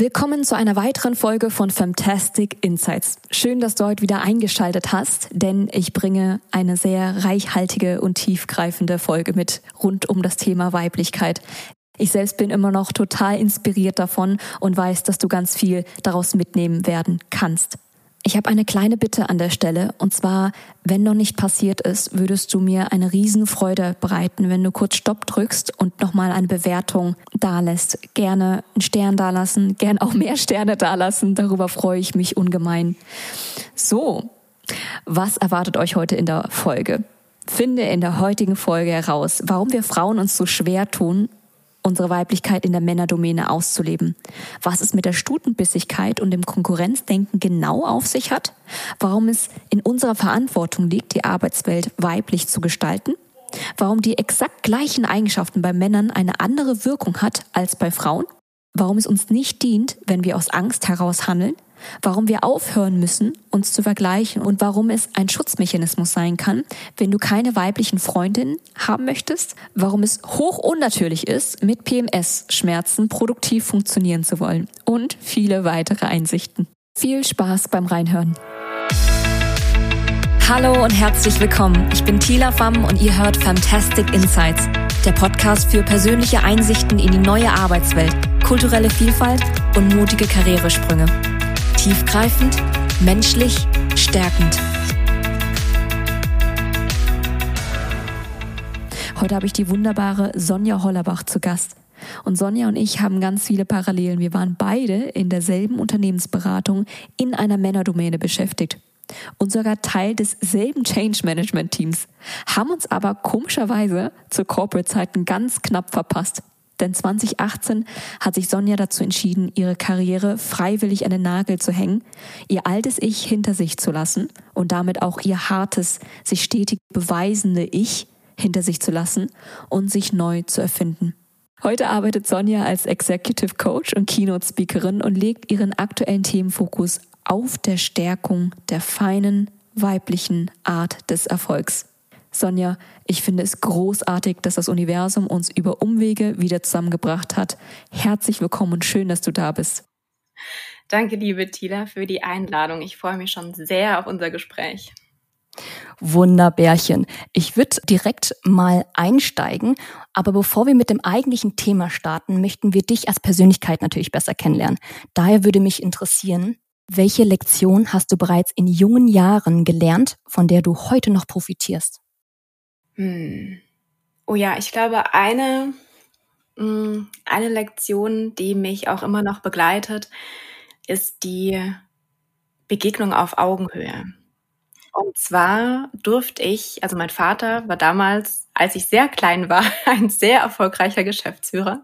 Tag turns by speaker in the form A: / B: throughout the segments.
A: Willkommen zu einer weiteren Folge von Fantastic Insights. Schön, dass du heute wieder eingeschaltet hast, denn ich bringe eine sehr reichhaltige und tiefgreifende Folge mit rund um das Thema Weiblichkeit. Ich selbst bin immer noch total inspiriert davon und weiß, dass du ganz viel daraus mitnehmen werden kannst. Ich habe eine kleine Bitte an der Stelle, und zwar, wenn noch nicht passiert ist, würdest du mir eine Riesenfreude bereiten, wenn du kurz Stopp drückst und nochmal eine Bewertung dalässt. Gerne einen Stern dalassen, gerne auch mehr Sterne dalassen, darüber freue ich mich ungemein. So, was erwartet euch heute in der Folge? Finde in der heutigen Folge heraus, warum wir Frauen uns so schwer tun, unsere Weiblichkeit in der Männerdomäne auszuleben. Was es mit der Stutenbissigkeit und dem Konkurrenzdenken genau auf sich hat, warum es in unserer Verantwortung liegt, die Arbeitswelt weiblich zu gestalten, warum die exakt gleichen Eigenschaften bei Männern eine andere Wirkung hat als bei Frauen, warum es uns nicht dient, wenn wir aus Angst heraus handeln, warum wir aufhören müssen, uns zu vergleichen und warum es ein Schutzmechanismus sein kann, wenn du keine weiblichen Freundinnen haben möchtest, warum es hoch unnatürlich ist, mit PMS-Schmerzen produktiv funktionieren zu wollen und viele weitere Einsichten. Viel Spaß beim Reinhören. Hallo und herzlich willkommen. Ich bin Tila Pham und ihr hört Fantastic Insights, der Podcast für persönliche Einsichten in die neue Arbeitswelt, kulturelle Vielfalt und mutige Karrieresprünge. Tiefgreifend, menschlich, stärkend. Heute habe ich die wunderbare Sonja Hollerbach zu Gast. Und Sonja und ich haben ganz viele Parallelen. Wir waren beide in derselben Unternehmensberatung in einer Männerdomäne beschäftigt und sogar Teil desselben Change Management Teams, haben uns aber komischerweise zu Corporate-Zeiten ganz knapp verpasst. Denn 2018 hat sich Sonja dazu entschieden, ihre Karriere freiwillig an den Nagel zu hängen, ihr altes Ich hinter sich zu lassen und damit auch ihr hartes, sich stetig beweisende Ich hinter sich zu lassen und sich neu zu erfinden. Heute arbeitet Sonja als Executive Coach und Keynote Speakerin und legt ihren aktuellen Themenfokus auf der Stärkung der feinen weiblichen Art des Erfolgs. Sonja, ich finde es großartig, dass das Universum uns über Umwege wieder zusammengebracht hat. Herzlich willkommen und schön, dass du da bist.
B: Danke, liebe Tila, für die Einladung. Ich freue mich schon sehr auf unser Gespräch.
A: Wunderbärchen. Ich würde direkt mal einsteigen, aber bevor wir mit dem eigentlichen Thema starten, möchten wir dich als Persönlichkeit natürlich besser kennenlernen. Daher würde mich interessieren, welche Lektion hast du bereits in jungen Jahren gelernt, von der du heute noch profitierst?
B: Hm. Oh ja, ich glaube, eine, hm, eine Lektion, die mich auch immer noch begleitet, ist die Begegnung auf Augenhöhe. Und zwar durfte ich, also mein Vater war damals, als ich sehr klein war, ein sehr erfolgreicher Geschäftsführer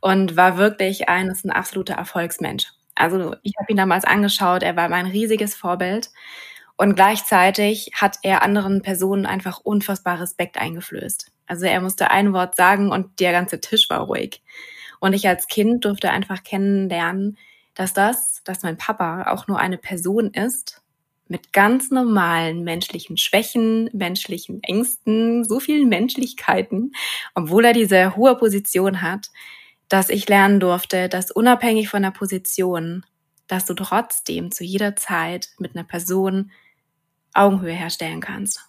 B: und war wirklich ein, ein absoluter Erfolgsmensch. Also ich habe ihn damals angeschaut, er war mein riesiges Vorbild und gleichzeitig hat er anderen Personen einfach unfassbar Respekt eingeflößt. Also er musste ein Wort sagen und der ganze Tisch war ruhig. Und ich als Kind durfte einfach kennenlernen, dass das, dass mein Papa auch nur eine Person ist mit ganz normalen menschlichen Schwächen, menschlichen Ängsten, so vielen Menschlichkeiten, obwohl er diese hohe Position hat, dass ich lernen durfte, dass unabhängig von der Position, dass du trotzdem zu jeder Zeit mit einer Person Augenhöhe herstellen kannst.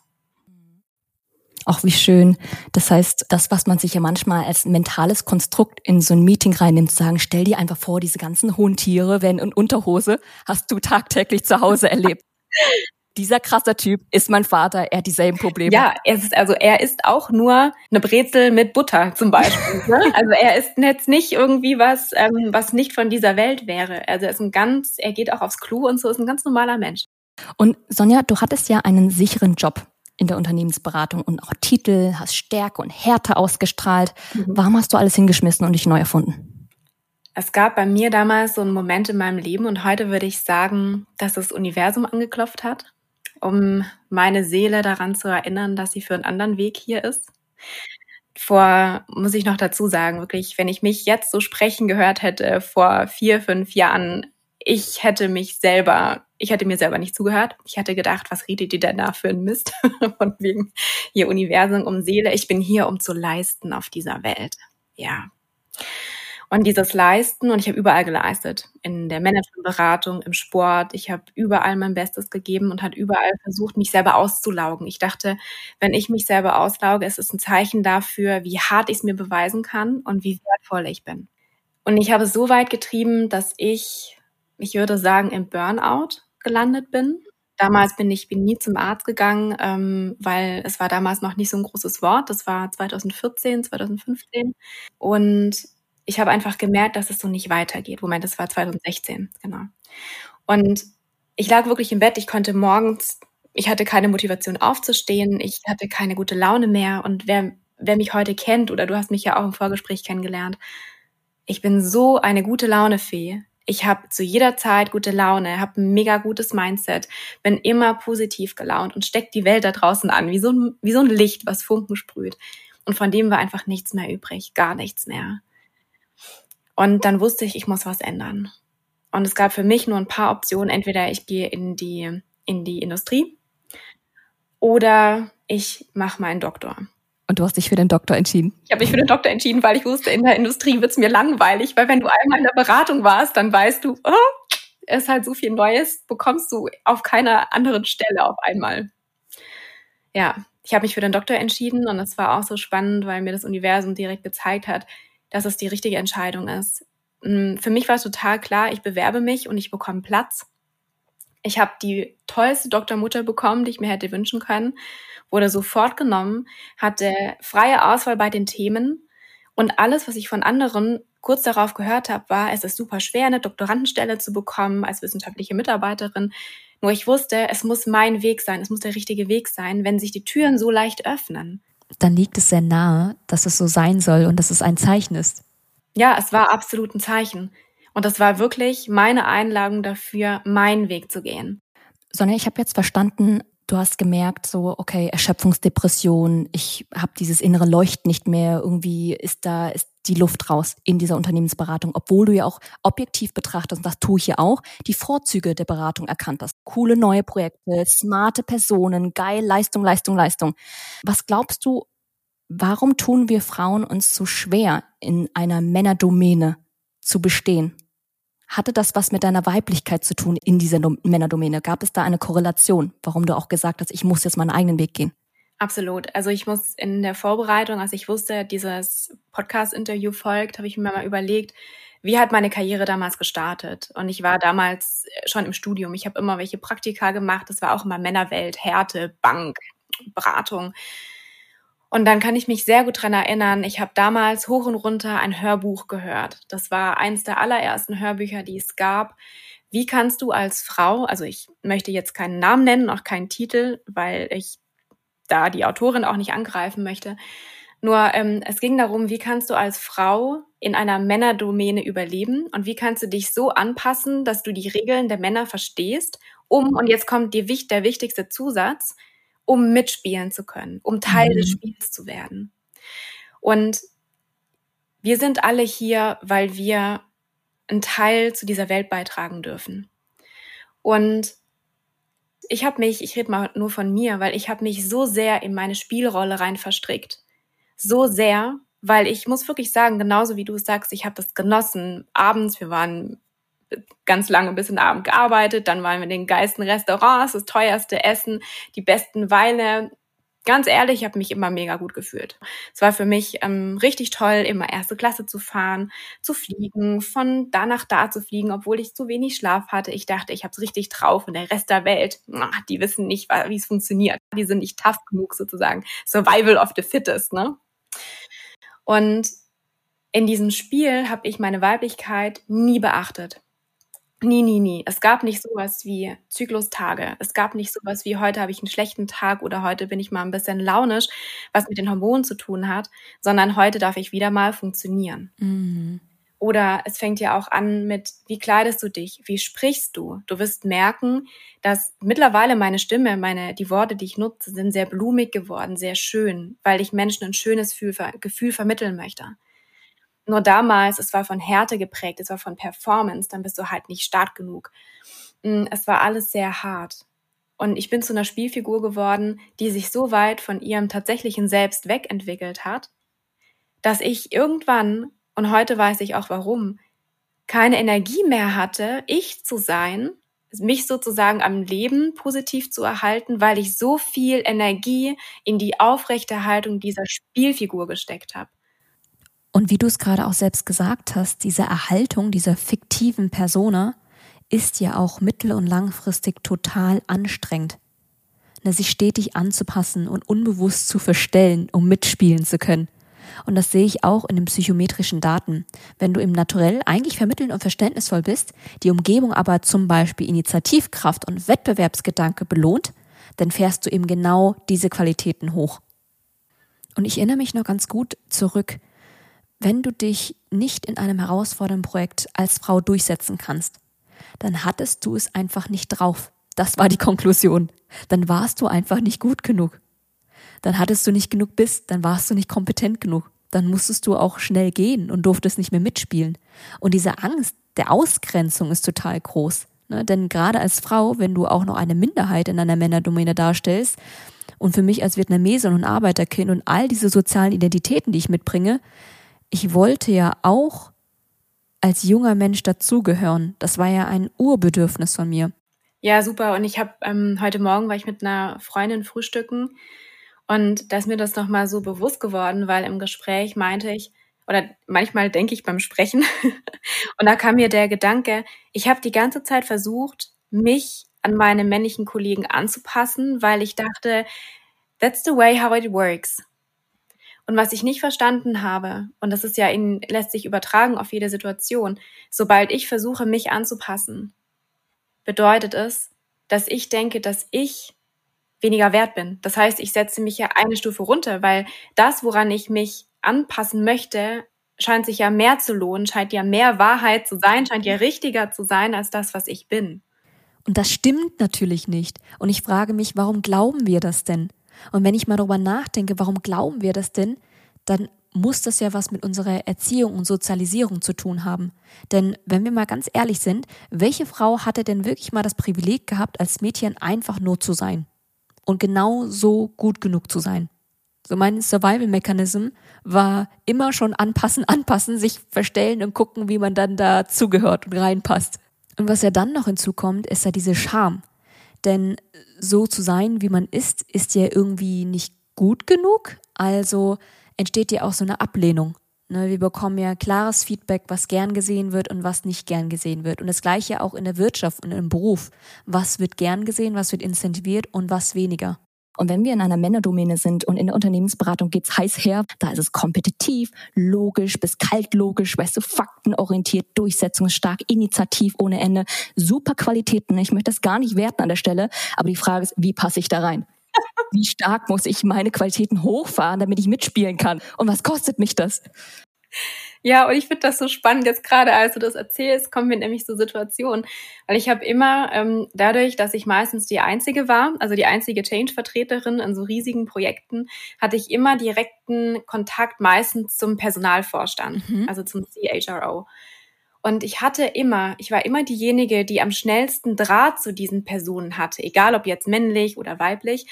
A: Auch wie schön. Das heißt, das, was man sich ja manchmal als mentales Konstrukt in so ein Meeting reinnimmt, zu sagen, stell dir einfach vor, diese ganzen hohen Tiere werden in Unterhose, hast du tagtäglich zu Hause erlebt. Dieser krasser Typ ist mein Vater, er hat dieselben Probleme.
B: Ja, er ist, also er ist auch nur eine Brezel mit Butter zum Beispiel. ne? Also er ist jetzt nicht irgendwie was, ähm, was nicht von dieser Welt wäre. Also er ist ein ganz, er geht auch aufs Klo und so, ist ein ganz normaler Mensch.
A: Und Sonja, du hattest ja einen sicheren Job in der Unternehmensberatung und auch Titel, hast Stärke und Härte ausgestrahlt. Mhm. Warum hast du alles hingeschmissen und dich neu erfunden?
B: Es gab bei mir damals so einen Moment in meinem Leben und heute würde ich sagen, dass das Universum angeklopft hat, um meine Seele daran zu erinnern, dass sie für einen anderen Weg hier ist. Vor, muss ich noch dazu sagen, wirklich, wenn ich mich jetzt so sprechen gehört hätte vor vier, fünf Jahren, ich hätte mich selber, ich hätte mir selber nicht zugehört. Ich hätte gedacht, was redet ihr denn da für ein Mist? Von wegen hier Universum um Seele. Ich bin hier, um zu leisten auf dieser Welt. Ja. Und dieses Leisten, und ich habe überall geleistet, in der Managementberatung, im Sport, ich habe überall mein Bestes gegeben und hat überall versucht, mich selber auszulaugen. Ich dachte, wenn ich mich selber auslauge, ist es ein Zeichen dafür, wie hart ich es mir beweisen kann und wie wertvoll ich bin. Und ich habe es so weit getrieben, dass ich, ich würde sagen, im Burnout gelandet bin. Damals bin ich bin nie zum Arzt gegangen, ähm, weil es war damals noch nicht so ein großes Wort. Das war 2014, 2015. Und ich habe einfach gemerkt, dass es so nicht weitergeht. Moment, das war 2016, genau. Und ich lag wirklich im Bett, ich konnte morgens, ich hatte keine Motivation aufzustehen, ich hatte keine gute Laune mehr. Und wer, wer mich heute kennt, oder du hast mich ja auch im Vorgespräch kennengelernt, ich bin so eine gute Launefee. Ich habe zu jeder Zeit gute Laune, habe ein mega gutes Mindset, bin immer positiv gelaunt und steckt die Welt da draußen an, wie so, ein, wie so ein Licht, was Funken sprüht. Und von dem war einfach nichts mehr übrig, gar nichts mehr. Und dann wusste ich, ich muss was ändern. Und es gab für mich nur ein paar Optionen. Entweder ich gehe in die, in die Industrie oder ich mache meinen Doktor.
A: Und du hast dich für den Doktor entschieden?
B: Ich habe mich für den Doktor entschieden, weil ich wusste, in der Industrie wird es mir langweilig, weil wenn du einmal in der Beratung warst, dann weißt du, oh, es ist halt so viel Neues, bekommst du auf keiner anderen Stelle auf einmal. Ja, ich habe mich für den Doktor entschieden und es war auch so spannend, weil mir das Universum direkt gezeigt hat, dass es die richtige Entscheidung ist. Mm, für mich war es total klar, ich bewerbe mich und ich bekomme Platz. Ich habe die tollste Doktormutter bekommen, die ich mir hätte wünschen können, wurde sofort genommen, hatte freie Auswahl bei den Themen und alles, was ich von anderen kurz darauf gehört habe, war, es ist super schwer, eine Doktorandenstelle zu bekommen als wissenschaftliche Mitarbeiterin. Nur ich wusste, es muss mein Weg sein, es muss der richtige Weg sein, wenn sich die Türen so leicht öffnen
A: dann liegt es sehr nahe, dass es so sein soll und dass es ein Zeichen ist.
B: Ja, es war absolut ein Zeichen. Und das war wirklich meine Einladung dafür, meinen Weg zu gehen.
A: Sonja, ich habe jetzt verstanden, du hast gemerkt, so, okay, Erschöpfungsdepression, ich habe dieses innere Leuchten nicht mehr, irgendwie ist da, ist die Luft raus in dieser Unternehmensberatung, obwohl du ja auch objektiv betrachtest, und das tue ich ja auch, die Vorzüge der Beratung erkannt hast. Coole neue Projekte, smarte Personen, geil, Leistung, Leistung, Leistung. Was glaubst du, warum tun wir Frauen uns so schwer, in einer Männerdomäne zu bestehen? Hatte das was mit deiner Weiblichkeit zu tun in dieser Männerdomäne? Gab es da eine Korrelation, warum du auch gesagt hast, ich muss jetzt meinen eigenen Weg gehen?
B: Absolut. Also ich muss in der Vorbereitung, als ich wusste, dieses Podcast-Interview folgt, habe ich mir mal überlegt, wie hat meine Karriere damals gestartet? Und ich war damals schon im Studium. Ich habe immer welche Praktika gemacht. Das war auch immer Männerwelt, Härte, Bank, Beratung. Und dann kann ich mich sehr gut dran erinnern, ich habe damals hoch und runter ein Hörbuch gehört. Das war eins der allerersten Hörbücher, die es gab. Wie kannst du als Frau, also ich möchte jetzt keinen Namen nennen, auch keinen Titel, weil ich da die Autorin auch nicht angreifen möchte. Nur ähm, es ging darum, wie kannst du als Frau in einer Männerdomäne überleben und wie kannst du dich so anpassen, dass du die Regeln der Männer verstehst, um, und jetzt kommt die, der wichtigste Zusatz, um mitspielen zu können, um Teil mhm. des Spiels zu werden. Und wir sind alle hier, weil wir einen Teil zu dieser Welt beitragen dürfen. Und ich habe mich, ich rede mal nur von mir, weil ich habe mich so sehr in meine Spielrolle rein verstrickt. So sehr, weil ich muss wirklich sagen, genauso wie du es sagst, ich habe das genossen. Abends, wir waren ganz lange bis in den Abend gearbeitet, dann waren wir in den geilsten Restaurants, das teuerste Essen, die besten Weine, ganz ehrlich, ich habe mich immer mega gut gefühlt. Es war für mich ähm, richtig toll, immer erste Klasse zu fahren, zu fliegen, von da nach da zu fliegen, obwohl ich zu wenig Schlaf hatte. Ich dachte, ich habe es richtig drauf und der Rest der Welt, die wissen nicht, wie es funktioniert. Die sind nicht tough genug sozusagen. Survival of the fittest, ne? Und in diesem Spiel habe ich meine Weiblichkeit nie beachtet. Nie, nie, nie. Es gab nicht sowas wie Zyklustage. Es gab nicht sowas wie heute habe ich einen schlechten Tag oder heute bin ich mal ein bisschen launisch, was mit den Hormonen zu tun hat, sondern heute darf ich wieder mal funktionieren. Mhm. Oder es fängt ja auch an mit, wie kleidest du dich? Wie sprichst du? Du wirst merken, dass mittlerweile meine Stimme, meine, die Worte, die ich nutze, sind sehr blumig geworden, sehr schön, weil ich Menschen ein schönes Gefühl vermitteln möchte. Nur damals, es war von Härte geprägt, es war von Performance, dann bist du halt nicht stark genug. Mm, es war alles sehr hart. Und ich bin zu einer Spielfigur geworden, die sich so weit von ihrem tatsächlichen Selbst wegentwickelt hat, dass ich irgendwann, und heute weiß ich auch warum, keine Energie mehr hatte, ich zu sein, mich sozusagen am Leben positiv zu erhalten, weil ich so viel Energie in die Aufrechterhaltung dieser Spielfigur gesteckt habe.
A: Und wie du es gerade auch selbst gesagt hast, diese Erhaltung dieser fiktiven Persona ist ja auch mittel- und langfristig total anstrengend. Ne, sich stetig anzupassen und unbewusst zu verstellen, um mitspielen zu können. Und das sehe ich auch in den psychometrischen Daten. Wenn du im Naturell eigentlich vermitteln und verständnisvoll bist, die Umgebung aber zum Beispiel Initiativkraft und Wettbewerbsgedanke belohnt, dann fährst du eben genau diese Qualitäten hoch. Und ich erinnere mich noch ganz gut zurück, wenn du dich nicht in einem herausfordernden Projekt als Frau durchsetzen kannst, dann hattest du es einfach nicht drauf. Das war die Konklusion. Dann warst du einfach nicht gut genug. Dann hattest du nicht genug Biss, dann warst du nicht kompetent genug. Dann musstest du auch schnell gehen und durftest nicht mehr mitspielen. Und diese Angst der Ausgrenzung ist total groß. Ne? Denn gerade als Frau, wenn du auch noch eine Minderheit in einer Männerdomäne darstellst, und für mich als Vietnamesin und Arbeiterkind und all diese sozialen Identitäten, die ich mitbringe, ich wollte ja auch als junger Mensch dazugehören. Das war ja ein Urbedürfnis von mir.
B: Ja, super. Und ich habe ähm, heute Morgen war ich mit einer Freundin frühstücken und da ist mir das nochmal so bewusst geworden, weil im Gespräch meinte ich, oder manchmal denke ich beim Sprechen, und da kam mir der Gedanke, ich habe die ganze Zeit versucht, mich an meine männlichen Kollegen anzupassen, weil ich dachte, that's the way how it works. Und was ich nicht verstanden habe, und das ist ja in, lässt sich übertragen auf jede Situation, sobald ich versuche, mich anzupassen, bedeutet es, dass ich denke, dass ich weniger wert bin. Das heißt, ich setze mich ja eine Stufe runter, weil das, woran ich mich anpassen möchte, scheint sich ja mehr zu lohnen, scheint ja mehr Wahrheit zu sein, scheint ja richtiger zu sein als das, was ich bin.
A: Und das stimmt natürlich nicht. Und ich frage mich, warum glauben wir das denn? Und wenn ich mal darüber nachdenke, warum glauben wir das denn, dann muss das ja was mit unserer Erziehung und Sozialisierung zu tun haben. Denn wenn wir mal ganz ehrlich sind, welche Frau hatte denn wirklich mal das Privileg gehabt, als Mädchen einfach nur zu sein? Und genau so gut genug zu sein? So mein Survival-Mechanism war immer schon anpassen, anpassen, sich verstellen und gucken, wie man dann dazugehört und reinpasst. Und was ja dann noch hinzukommt, ist ja diese Scham. Denn so zu sein, wie man ist, ist ja irgendwie nicht gut genug. Also entsteht ja auch so eine Ablehnung. Ne, wir bekommen ja klares Feedback, was gern gesehen wird und was nicht gern gesehen wird. Und das gleiche auch in der Wirtschaft und im Beruf. Was wird gern gesehen, was wird incentiviert und was weniger. Und wenn wir in einer Männerdomäne sind und in der Unternehmensberatung geht's heiß her, da ist es kompetitiv, logisch bis kaltlogisch, weißt du, faktenorientiert, durchsetzungsstark, initiativ ohne Ende, super Qualitäten. Ich möchte das gar nicht werten an der Stelle, aber die Frage ist, wie passe ich da rein? Wie stark muss ich meine Qualitäten hochfahren, damit ich mitspielen kann? Und was kostet mich das?
B: Ja, und ich finde das so spannend, jetzt gerade als du das erzählst, kommen mir nämlich so Situationen, weil ich habe immer ähm, dadurch, dass ich meistens die Einzige war, also die einzige Change-Vertreterin in so riesigen Projekten, hatte ich immer direkten Kontakt meistens zum Personalvorstand, mhm. also zum CHRO. Und ich hatte immer, ich war immer diejenige, die am schnellsten Draht zu diesen Personen hatte, egal ob jetzt männlich oder weiblich.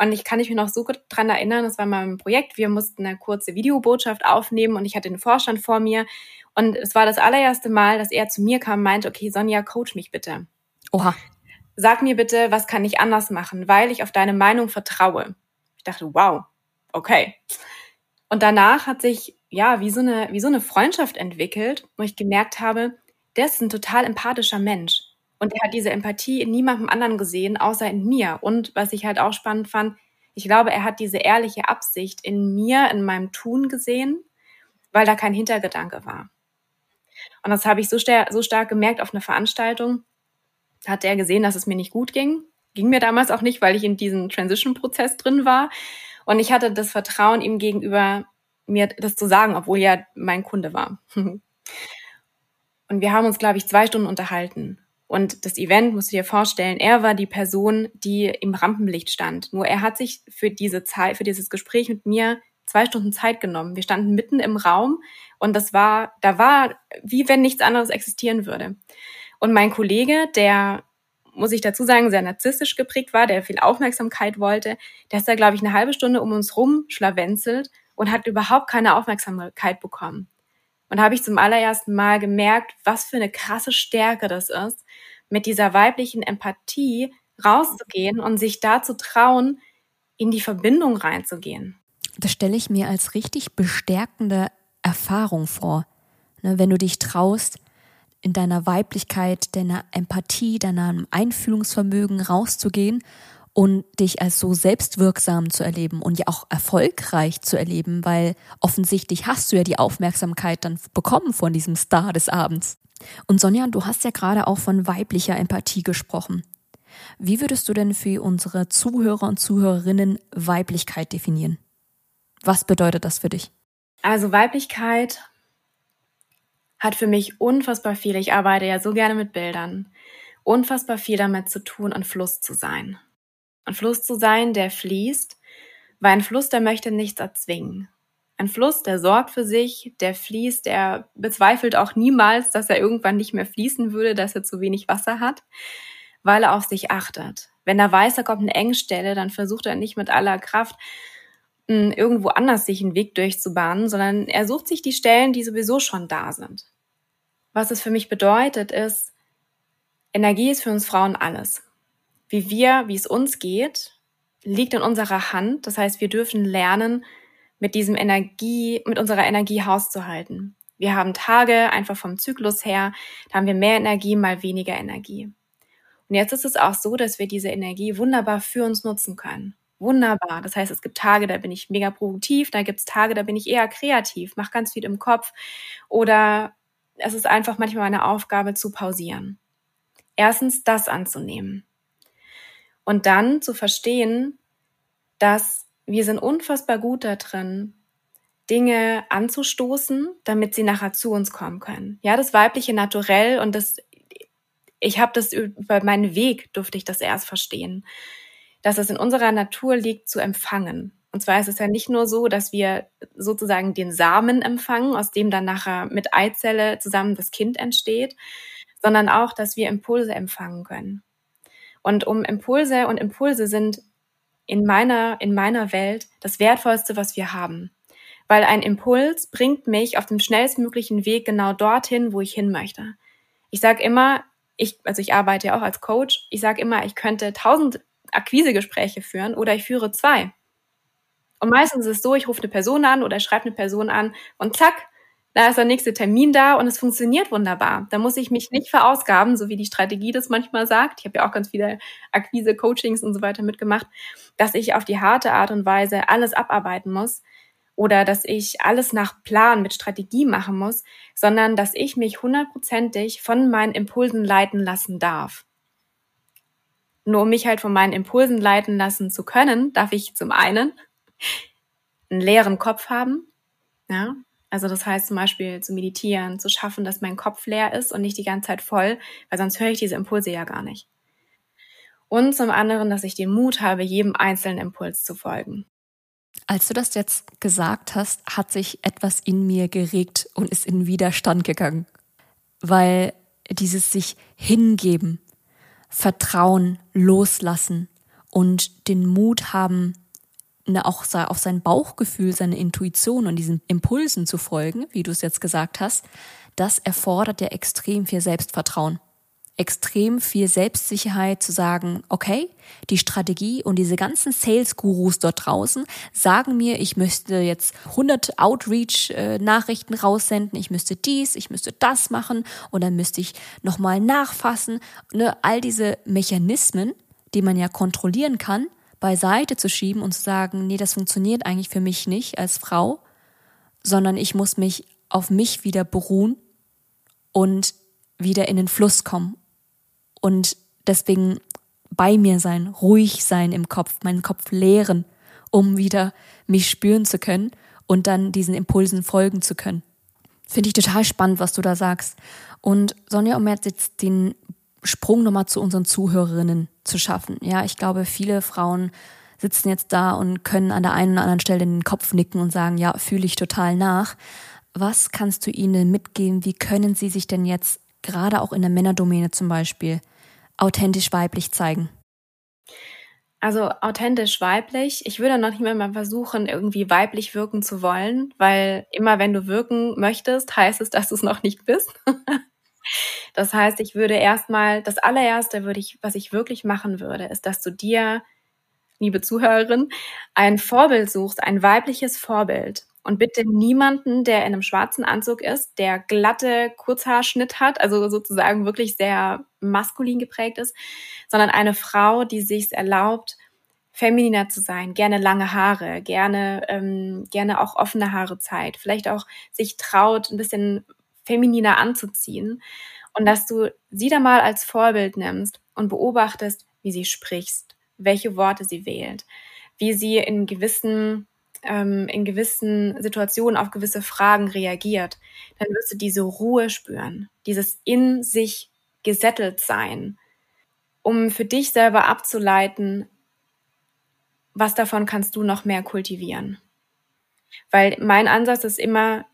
B: Und ich kann mich noch so gut dran erinnern, das war mal ein Projekt, wir mussten eine kurze Videobotschaft aufnehmen und ich hatte den Vorstand vor mir. Und es war das allererste Mal, dass er zu mir kam und meinte, okay, Sonja, coach mich bitte.
A: Oha.
B: Sag mir bitte, was kann ich anders machen, weil ich auf deine Meinung vertraue. Ich dachte, wow, okay. Und danach hat sich, ja, wie so eine, wie so eine Freundschaft entwickelt, wo ich gemerkt habe, der ist ein total empathischer Mensch. Und er hat diese Empathie in niemandem anderen gesehen, außer in mir. Und was ich halt auch spannend fand, ich glaube, er hat diese ehrliche Absicht in mir, in meinem Tun gesehen, weil da kein Hintergedanke war. Und das habe ich so, so stark gemerkt auf einer Veranstaltung. Da hat er gesehen, dass es mir nicht gut ging. Ging mir damals auch nicht, weil ich in diesem Transition-Prozess drin war. Und ich hatte das Vertrauen ihm gegenüber, mir das zu sagen, obwohl er mein Kunde war. Und wir haben uns, glaube ich, zwei Stunden unterhalten. Und das Event, musst du dir vorstellen, er war die Person, die im Rampenlicht stand. Nur er hat sich für diese Zeit, für dieses Gespräch mit mir zwei Stunden Zeit genommen. Wir standen mitten im Raum und das war, da war, wie wenn nichts anderes existieren würde. Und mein Kollege, der, muss ich dazu sagen, sehr narzisstisch geprägt war, der viel Aufmerksamkeit wollte, der ist da, glaube ich, eine halbe Stunde um uns rum schlawenzelt und hat überhaupt keine Aufmerksamkeit bekommen. Und habe ich zum allerersten Mal gemerkt, was für eine krasse Stärke das ist, mit dieser weiblichen Empathie rauszugehen und sich da zu trauen, in die Verbindung reinzugehen.
A: Das stelle ich mir als richtig bestärkende Erfahrung vor. Ne, wenn du dich traust, in deiner Weiblichkeit, deiner Empathie, deinem Einfühlungsvermögen rauszugehen und dich als so selbstwirksam zu erleben und ja auch erfolgreich zu erleben, weil offensichtlich hast du ja die Aufmerksamkeit dann bekommen von diesem Star des Abends. Und Sonja, du hast ja gerade auch von weiblicher Empathie gesprochen. Wie würdest du denn für unsere Zuhörer und Zuhörerinnen Weiblichkeit definieren? Was bedeutet das für dich?
B: Also Weiblichkeit hat für mich unfassbar viel, ich arbeite ja so gerne mit Bildern, unfassbar viel damit zu tun, ein Fluss zu sein. Ein Fluss zu sein, der fließt, weil ein Fluss, der möchte nichts erzwingen. Ein Fluss, der sorgt für sich, der fließt, der bezweifelt auch niemals, dass er irgendwann nicht mehr fließen würde, dass er zu wenig Wasser hat, weil er auf sich achtet. Wenn er weiß, da kommt eine Engstelle, dann versucht er nicht mit aller Kraft hm, irgendwo anders sich einen Weg durchzubahnen, sondern er sucht sich die Stellen, die sowieso schon da sind. Was es für mich bedeutet, ist, Energie ist für uns Frauen alles. Wie wir, wie es uns geht, liegt in unserer Hand. Das heißt, wir dürfen lernen, mit diesem Energie, mit unserer Energie hauszuhalten. Wir haben Tage einfach vom Zyklus her, da haben wir mehr Energie, mal weniger Energie. Und jetzt ist es auch so, dass wir diese Energie wunderbar für uns nutzen können. Wunderbar. Das heißt, es gibt Tage, da bin ich mega produktiv, da gibt es Tage, da bin ich eher kreativ, mache ganz viel im Kopf oder es ist einfach manchmal meine Aufgabe zu pausieren. Erstens das anzunehmen und dann zu verstehen, dass wir sind unfassbar gut da drin, Dinge anzustoßen, damit sie nachher zu uns kommen können. Ja, das weibliche Naturell und das ich habe das über meinen Weg durfte ich das erst verstehen dass es in unserer Natur liegt, zu empfangen. Und zwar ist es ja nicht nur so, dass wir sozusagen den Samen empfangen, aus dem dann nachher mit Eizelle zusammen das Kind entsteht, sondern auch, dass wir Impulse empfangen können. Und um Impulse und Impulse sind in meiner, in meiner Welt das Wertvollste, was wir haben. Weil ein Impuls bringt mich auf dem schnellstmöglichen Weg genau dorthin, wo ich hin möchte. Ich sage immer, ich, also ich arbeite ja auch als Coach, ich sage immer, ich könnte tausend Akquisegespräche führen oder ich führe zwei. Und meistens ist es so, ich rufe eine Person an oder schreibe eine Person an und zack, da ist der nächste Termin da und es funktioniert wunderbar. Da muss ich mich nicht verausgaben, so wie die Strategie das manchmal sagt. Ich habe ja auch ganz viele Akquise-Coachings und so weiter mitgemacht, dass ich auf die harte Art und Weise alles abarbeiten muss oder dass ich alles nach Plan mit Strategie machen muss, sondern dass ich mich hundertprozentig von meinen Impulsen leiten lassen darf. Nur um mich halt von meinen Impulsen leiten lassen zu können, darf ich zum einen einen leeren Kopf haben. Ja, also das heißt zum Beispiel zu meditieren, zu schaffen, dass mein Kopf leer ist und nicht die ganze Zeit voll, weil sonst höre ich diese Impulse ja gar nicht. Und zum anderen, dass ich den Mut habe, jedem einzelnen Impuls zu folgen.
A: Als du das jetzt gesagt hast, hat sich etwas in mir geregt und ist in Widerstand gegangen. Weil dieses sich hingeben, Vertrauen, loslassen und den Mut haben, ne, auch auf sein Bauchgefühl, seine Intuition und diesen Impulsen zu folgen, wie du es jetzt gesagt hast, das erfordert ja extrem viel Selbstvertrauen extrem viel Selbstsicherheit zu sagen, okay, die Strategie und diese ganzen Sales-Gurus dort draußen sagen mir, ich müsste jetzt 100 Outreach-Nachrichten raussenden, ich müsste dies, ich müsste das machen und dann müsste ich nochmal nachfassen. Ne, all diese Mechanismen, die man ja kontrollieren kann, beiseite zu schieben und zu sagen, nee, das funktioniert eigentlich für mich nicht als Frau, sondern ich muss mich auf mich wieder beruhen und wieder in den Fluss kommen und deswegen bei mir sein, ruhig sein im Kopf, meinen Kopf leeren, um wieder mich spüren zu können und dann diesen Impulsen folgen zu können. Finde ich total spannend, was du da sagst. Und Sonja, um jetzt den Sprung nochmal zu unseren Zuhörerinnen zu schaffen. Ja, ich glaube, viele Frauen sitzen jetzt da und können an der einen oder anderen Stelle den Kopf nicken und sagen, ja, fühle ich total nach. Was kannst du ihnen mitgeben? Wie können sie sich denn jetzt gerade auch in der Männerdomäne zum Beispiel, authentisch weiblich zeigen?
B: Also authentisch weiblich. Ich würde noch nicht mal versuchen, irgendwie weiblich wirken zu wollen, weil immer wenn du wirken möchtest, heißt es, dass du es noch nicht bist. das heißt, ich würde erstmal, das allererste würde ich, was ich wirklich machen würde, ist, dass du dir, liebe Zuhörerin, ein Vorbild suchst, ein weibliches Vorbild. Und bitte niemanden, der in einem schwarzen Anzug ist, der glatte Kurzhaarschnitt hat, also sozusagen wirklich sehr maskulin geprägt ist, sondern eine Frau, die sich erlaubt, femininer zu sein, gerne lange Haare, gerne, ähm, gerne auch offene Haare zeigt, vielleicht auch sich traut, ein bisschen femininer anzuziehen und dass du sie da mal als Vorbild nimmst und beobachtest, wie sie spricht, welche Worte sie wählt, wie sie in gewissen ähm, in gewissen Situationen auf gewisse Fragen reagiert, dann wirst du diese Ruhe spüren, dieses in sich gesettelt sein, um für dich selber abzuleiten, was davon kannst du noch mehr kultivieren. Weil mein Ansatz ist immer,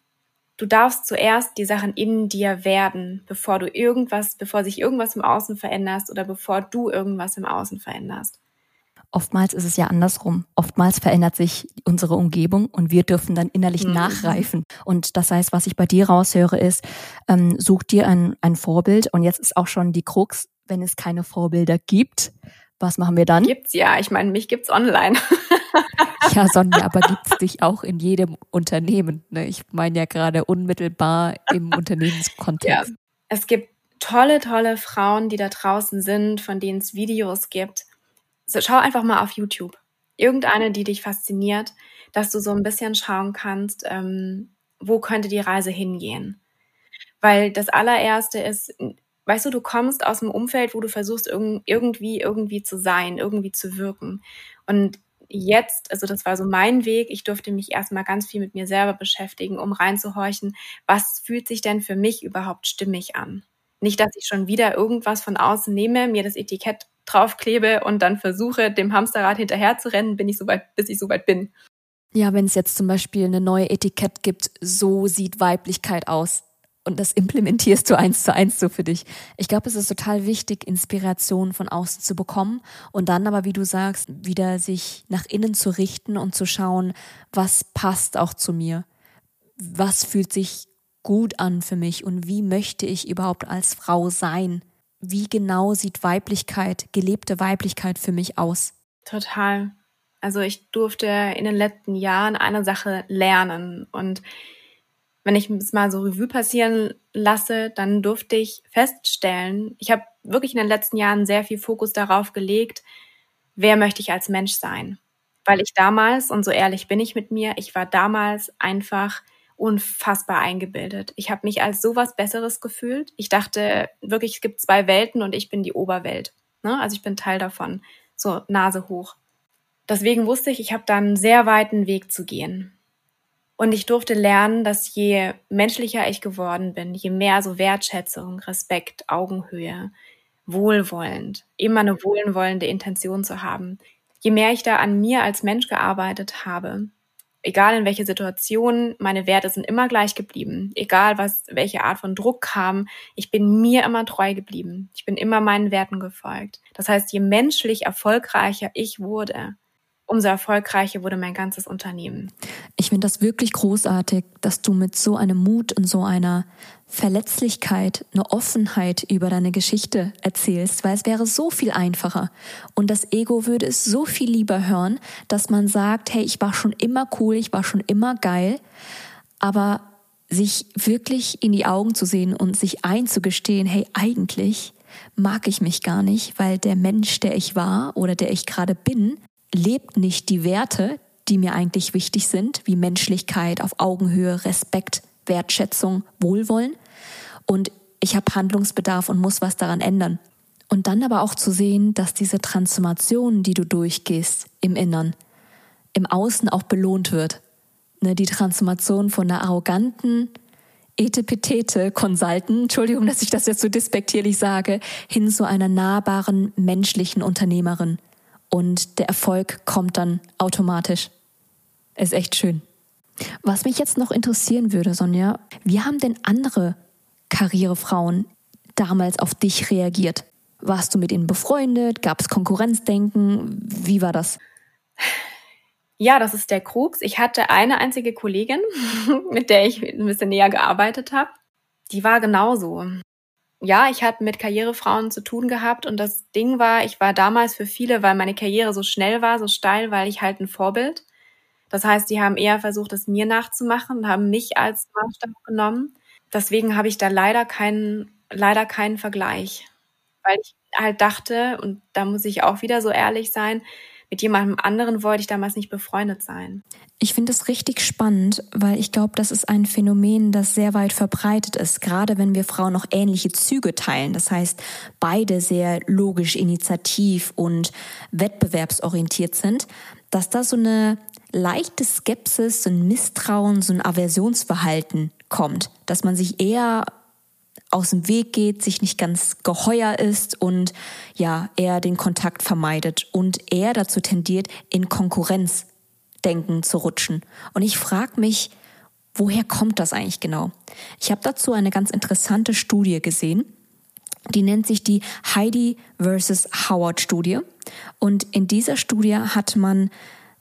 B: du darfst zuerst die Sachen in dir werden, bevor du irgendwas, bevor sich irgendwas im Außen veränderst oder bevor du irgendwas im Außen veränderst.
A: Oftmals ist es ja andersrum. Oftmals verändert sich unsere Umgebung und wir dürfen dann innerlich mhm. nachreifen. Und das heißt, was ich bei dir raushöre, ist, ähm, such dir ein, ein Vorbild. Und jetzt ist auch schon die Krux, wenn es keine Vorbilder gibt, was machen wir dann?
B: Gibt's ja. Ich meine, mich gibt's online.
A: ja, Sonja, aber gibt's dich auch in jedem Unternehmen? Ne? Ich meine ja gerade unmittelbar im Unternehmenskontext. Ja.
B: Es gibt tolle, tolle Frauen, die da draußen sind, von denen es Videos gibt so, schau einfach mal auf YouTube. Irgendeine, die dich fasziniert, dass du so ein bisschen schauen kannst, ähm, wo könnte die Reise hingehen. Weil das allererste ist, weißt du, du kommst aus einem Umfeld, wo du versuchst, irg irgendwie, irgendwie zu sein, irgendwie zu wirken. Und jetzt, also das war so mein Weg, ich durfte mich erstmal ganz viel mit mir selber beschäftigen, um reinzuhorchen, was fühlt sich denn für mich überhaupt stimmig an? Nicht, dass ich schon wieder irgendwas von außen nehme, mir das Etikett draufklebe und dann versuche, dem Hamsterrad hinterher zu rennen, bin ich so weit, bis ich so weit bin.
A: Ja, wenn es jetzt zum Beispiel eine neue Etikett gibt, so sieht Weiblichkeit aus. Und das implementierst du eins zu eins so für dich. Ich glaube, es ist total wichtig, Inspiration von außen zu bekommen und dann aber, wie du sagst, wieder sich nach innen zu richten und zu schauen, was passt auch zu mir. Was fühlt sich gut an für mich und wie möchte ich überhaupt als Frau sein? wie genau sieht Weiblichkeit, gelebte Weiblichkeit für mich aus?
B: Total. Also ich durfte in den letzten Jahren eine Sache lernen und wenn ich es mal so Revue passieren lasse, dann durfte ich feststellen, ich habe wirklich in den letzten Jahren sehr viel Fokus darauf gelegt, wer möchte ich als Mensch sein. Weil ich damals, und so ehrlich bin ich mit mir, ich war damals einfach unfassbar eingebildet. Ich habe mich als sowas Besseres gefühlt. Ich dachte wirklich, es gibt zwei Welten und ich bin die Oberwelt. Ne? Also ich bin Teil davon. So Nase hoch. Deswegen wusste ich, ich habe da einen sehr weiten Weg zu gehen. Und ich durfte lernen, dass je menschlicher ich geworden bin, je mehr so Wertschätzung, Respekt, Augenhöhe, wohlwollend, immer eine wohlwollende Intention zu haben, je mehr ich da an mir als Mensch gearbeitet habe, egal in welche Situation, meine Werte sind immer gleich geblieben. Egal was, welche Art von Druck kam, ich bin mir immer treu geblieben. Ich bin immer meinen Werten gefolgt. Das heißt, je menschlich erfolgreicher ich wurde, umso erfolgreicher wurde mein ganzes Unternehmen.
A: Ich finde das wirklich großartig, dass du mit so einem Mut und so einer Verletzlichkeit, eine Offenheit über deine Geschichte erzählst, weil es wäre so viel einfacher und das Ego würde es so viel lieber hören, dass man sagt, hey, ich war schon immer cool, ich war schon immer geil, aber sich wirklich in die Augen zu sehen und sich einzugestehen, hey, eigentlich mag ich mich gar nicht, weil der Mensch, der ich war oder der ich gerade bin, lebt nicht die Werte, die mir eigentlich wichtig sind, wie Menschlichkeit auf Augenhöhe, Respekt, Wertschätzung, Wohlwollen. Und ich habe Handlungsbedarf und muss was daran ändern. Und dann aber auch zu sehen, dass diese Transformation, die du durchgehst im Innern, im Außen auch belohnt wird. Ne, die Transformation von einer arroganten, etepetete Consultant, Entschuldigung, dass ich das jetzt so despektierlich sage, hin zu einer nahbaren menschlichen Unternehmerin und der Erfolg kommt dann automatisch. Ist echt schön. Was mich jetzt noch interessieren würde, Sonja, wie haben denn andere Karrierefrauen damals auf dich reagiert? Warst du mit ihnen befreundet? Gab es Konkurrenzdenken? Wie war das?
B: Ja, das ist der Krux. Ich hatte eine einzige Kollegin, mit der ich ein bisschen näher gearbeitet habe. Die war genauso. Ja, ich hatte mit Karrierefrauen zu tun gehabt und das Ding war, ich war damals für viele, weil meine Karriere so schnell war, so steil, weil ich halt ein Vorbild. Das heißt, die haben eher versucht, es mir nachzumachen und haben mich als Maßstab genommen. Deswegen habe ich da leider keinen, leider keinen Vergleich. Weil ich halt dachte, und da muss ich auch wieder so ehrlich sein, mit jemandem anderen wollte ich damals nicht befreundet sein.
A: Ich finde es richtig spannend, weil ich glaube, das ist ein Phänomen, das sehr weit verbreitet ist, gerade wenn wir Frauen noch ähnliche Züge teilen. Das heißt, beide sehr logisch, initiativ und wettbewerbsorientiert sind, dass da so eine leichte Skepsis, so ein Misstrauen, so ein Aversionsverhalten kommt, dass man sich eher aus dem Weg geht, sich nicht ganz geheuer ist und ja, eher den Kontakt vermeidet und eher dazu tendiert, in Konkurrenzdenken zu rutschen. Und ich frage mich, woher kommt das eigentlich genau? Ich habe dazu eine ganz interessante Studie gesehen. Die nennt sich die Heidi versus Howard Studie. Und in dieser Studie hat man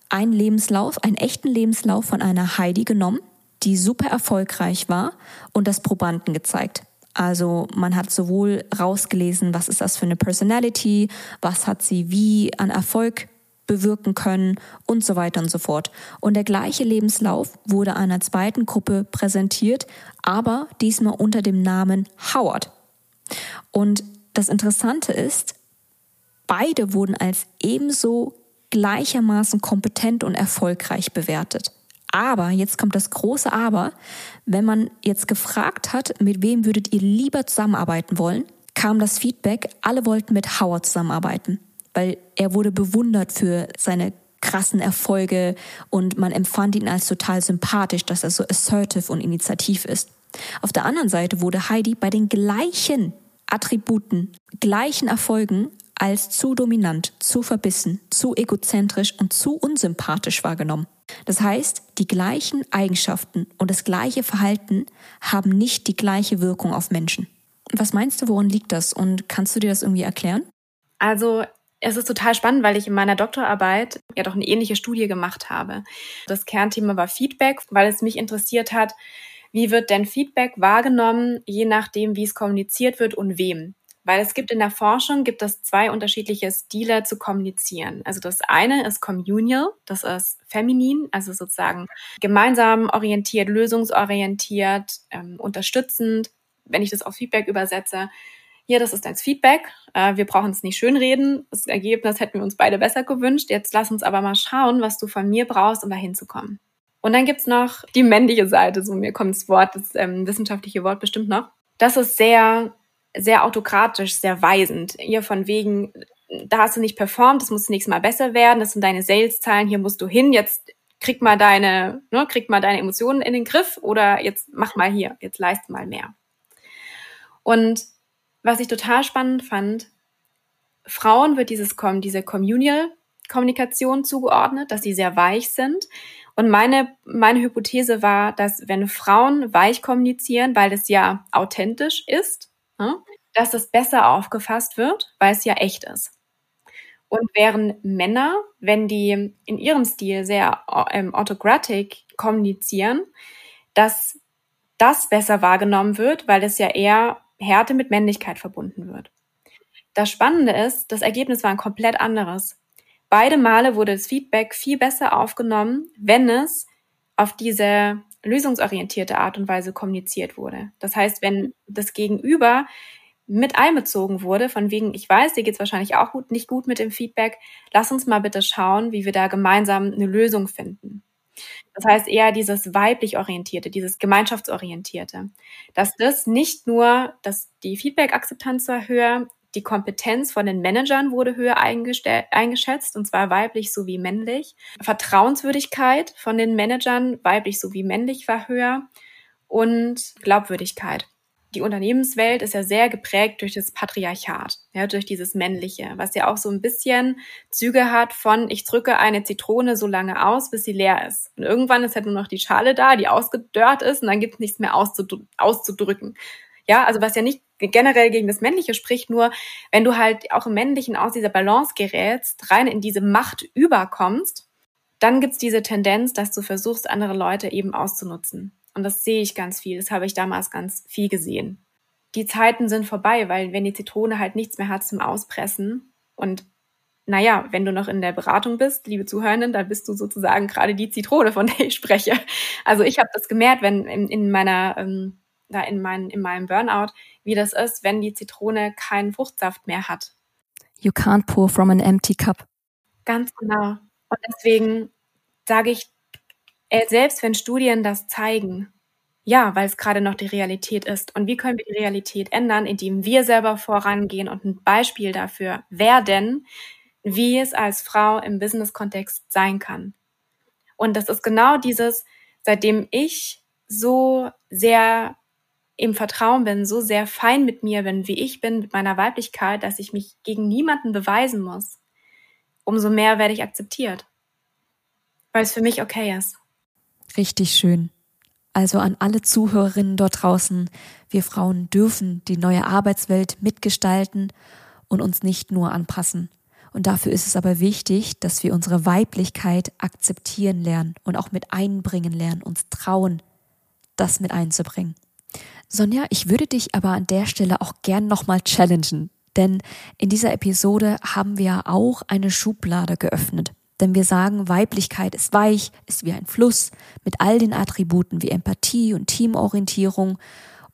A: einen Lebenslauf, einen echten Lebenslauf von einer Heidi genommen, die super erfolgreich war und das Probanden gezeigt. Also man hat sowohl rausgelesen, was ist das für eine Personality, was hat sie wie an Erfolg bewirken können und so weiter und so fort. Und der gleiche Lebenslauf wurde einer zweiten Gruppe präsentiert, aber diesmal unter dem Namen Howard. Und das Interessante ist, beide wurden als ebenso gleichermaßen kompetent und erfolgreich bewertet. Aber, jetzt kommt das große Aber, wenn man jetzt gefragt hat, mit wem würdet ihr lieber zusammenarbeiten wollen, kam das Feedback, alle wollten mit Howard zusammenarbeiten, weil er wurde bewundert für seine krassen Erfolge und man empfand ihn als total sympathisch, dass er so assertive und initiativ ist. Auf der anderen Seite wurde Heidi bei den gleichen Attributen, gleichen Erfolgen als zu dominant, zu verbissen, zu egozentrisch und zu unsympathisch wahrgenommen. Das heißt, die gleichen Eigenschaften und das gleiche Verhalten haben nicht die gleiche Wirkung auf Menschen. Was meinst du, woran liegt das und kannst du dir das irgendwie erklären?
B: Also es ist total spannend, weil ich in meiner Doktorarbeit ja doch eine ähnliche Studie gemacht habe. Das Kernthema war Feedback, weil es mich interessiert hat, wie wird denn Feedback wahrgenommen, je nachdem, wie es kommuniziert wird und wem. Weil es gibt in der Forschung, gibt es zwei unterschiedliche Stile zu kommunizieren. Also das eine ist communal, das ist feminin, also sozusagen gemeinsam orientiert, lösungsorientiert, ähm, unterstützend. Wenn ich das auf Feedback übersetze, hier, das ist dein Feedback. Äh, wir brauchen es nicht schönreden. Das Ergebnis hätten wir uns beide besser gewünscht. Jetzt lass uns aber mal schauen, was du von mir brauchst, um da hinzukommen. Und dann gibt's noch die männliche Seite, so mir kommt das Wort, das ähm, wissenschaftliche Wort bestimmt noch. Das ist sehr sehr autokratisch, sehr weisend. Hier von wegen, da hast du nicht performt, das muss nächstes Mal besser werden, das sind deine Sales-Zahlen, hier musst du hin, jetzt krieg mal deine, ne, krieg mal deine Emotionen in den Griff oder jetzt mach mal hier, jetzt leiste mal mehr. Und was ich total spannend fand, Frauen wird dieses, diese Communal Kommunikation zugeordnet, dass sie sehr weich sind. Und meine, meine Hypothese war, dass wenn Frauen weich kommunizieren, weil es ja authentisch ist, Ne? dass das besser aufgefasst wird, weil es ja echt ist. Und während Männer, wenn die in ihrem Stil sehr ähm, autocratic kommunizieren, dass das besser wahrgenommen wird, weil es ja eher Härte mit Männlichkeit verbunden wird. Das Spannende ist, das Ergebnis war ein komplett anderes. Beide Male wurde das Feedback viel besser aufgenommen, wenn es auf diese lösungsorientierte Art und Weise kommuniziert wurde. Das heißt, wenn das Gegenüber mit einbezogen wurde, von wegen, ich weiß, dir geht's wahrscheinlich auch gut, nicht gut mit dem Feedback, lass uns mal bitte schauen, wie wir da gemeinsam eine Lösung finden. Das heißt eher dieses weiblich orientierte, dieses gemeinschaftsorientierte, dass das nicht nur, dass die Feedback-Akzeptanz war höher, die Kompetenz von den Managern wurde höher eingeschätzt, und zwar weiblich sowie männlich. Vertrauenswürdigkeit von den Managern, weiblich sowie männlich, war höher. Und Glaubwürdigkeit. Die Unternehmenswelt ist ja sehr geprägt durch das Patriarchat, ja, durch dieses Männliche, was ja auch so ein bisschen Züge hat von, ich drücke eine Zitrone so lange aus, bis sie leer ist. Und irgendwann ist halt nur noch die Schale da, die ausgedörrt ist, und dann gibt es nichts mehr auszudrücken. Ja, also was ja nicht generell gegen das Männliche spricht, nur wenn du halt auch im Männlichen aus dieser Balance gerätst, rein in diese Macht überkommst, dann gibt's diese Tendenz, dass du versuchst, andere Leute eben auszunutzen. Und das sehe ich ganz viel. Das habe ich damals ganz viel gesehen. Die Zeiten sind vorbei, weil wenn die Zitrone halt nichts mehr hat zum Auspressen und naja, wenn du noch in der Beratung bist, liebe Zuhörenden, dann bist du sozusagen gerade die Zitrone, von der ich spreche. Also ich habe das gemerkt, wenn in, in meiner, ähm, da in, mein, in meinem Burnout, wie das ist, wenn die Zitrone keinen Fruchtsaft mehr hat.
A: You can't pour from an empty cup.
B: Ganz genau. Und deswegen sage ich, äh, selbst wenn Studien das zeigen, ja, weil es gerade noch die Realität ist. Und wie können wir die Realität ändern, indem wir selber vorangehen und ein Beispiel dafür werden, wie es als Frau im Business-Kontext sein kann. Und das ist genau dieses, seitdem ich so sehr im Vertrauen bin, so sehr fein mit mir bin, wie ich bin, mit meiner Weiblichkeit, dass ich mich gegen niemanden beweisen muss, umso mehr werde ich akzeptiert. Weil es für mich okay ist.
A: Richtig schön. Also an alle Zuhörerinnen dort draußen, wir Frauen dürfen die neue Arbeitswelt mitgestalten und uns nicht nur anpassen. Und dafür ist es aber wichtig, dass wir unsere Weiblichkeit akzeptieren lernen und auch mit einbringen lernen, uns trauen, das mit einzubringen. Sonja, ich würde dich aber an der Stelle auch gern nochmal challengen. Denn in dieser Episode haben wir auch eine Schublade geöffnet. Denn wir sagen, Weiblichkeit ist weich, ist wie ein Fluss mit all den Attributen wie Empathie und Teamorientierung.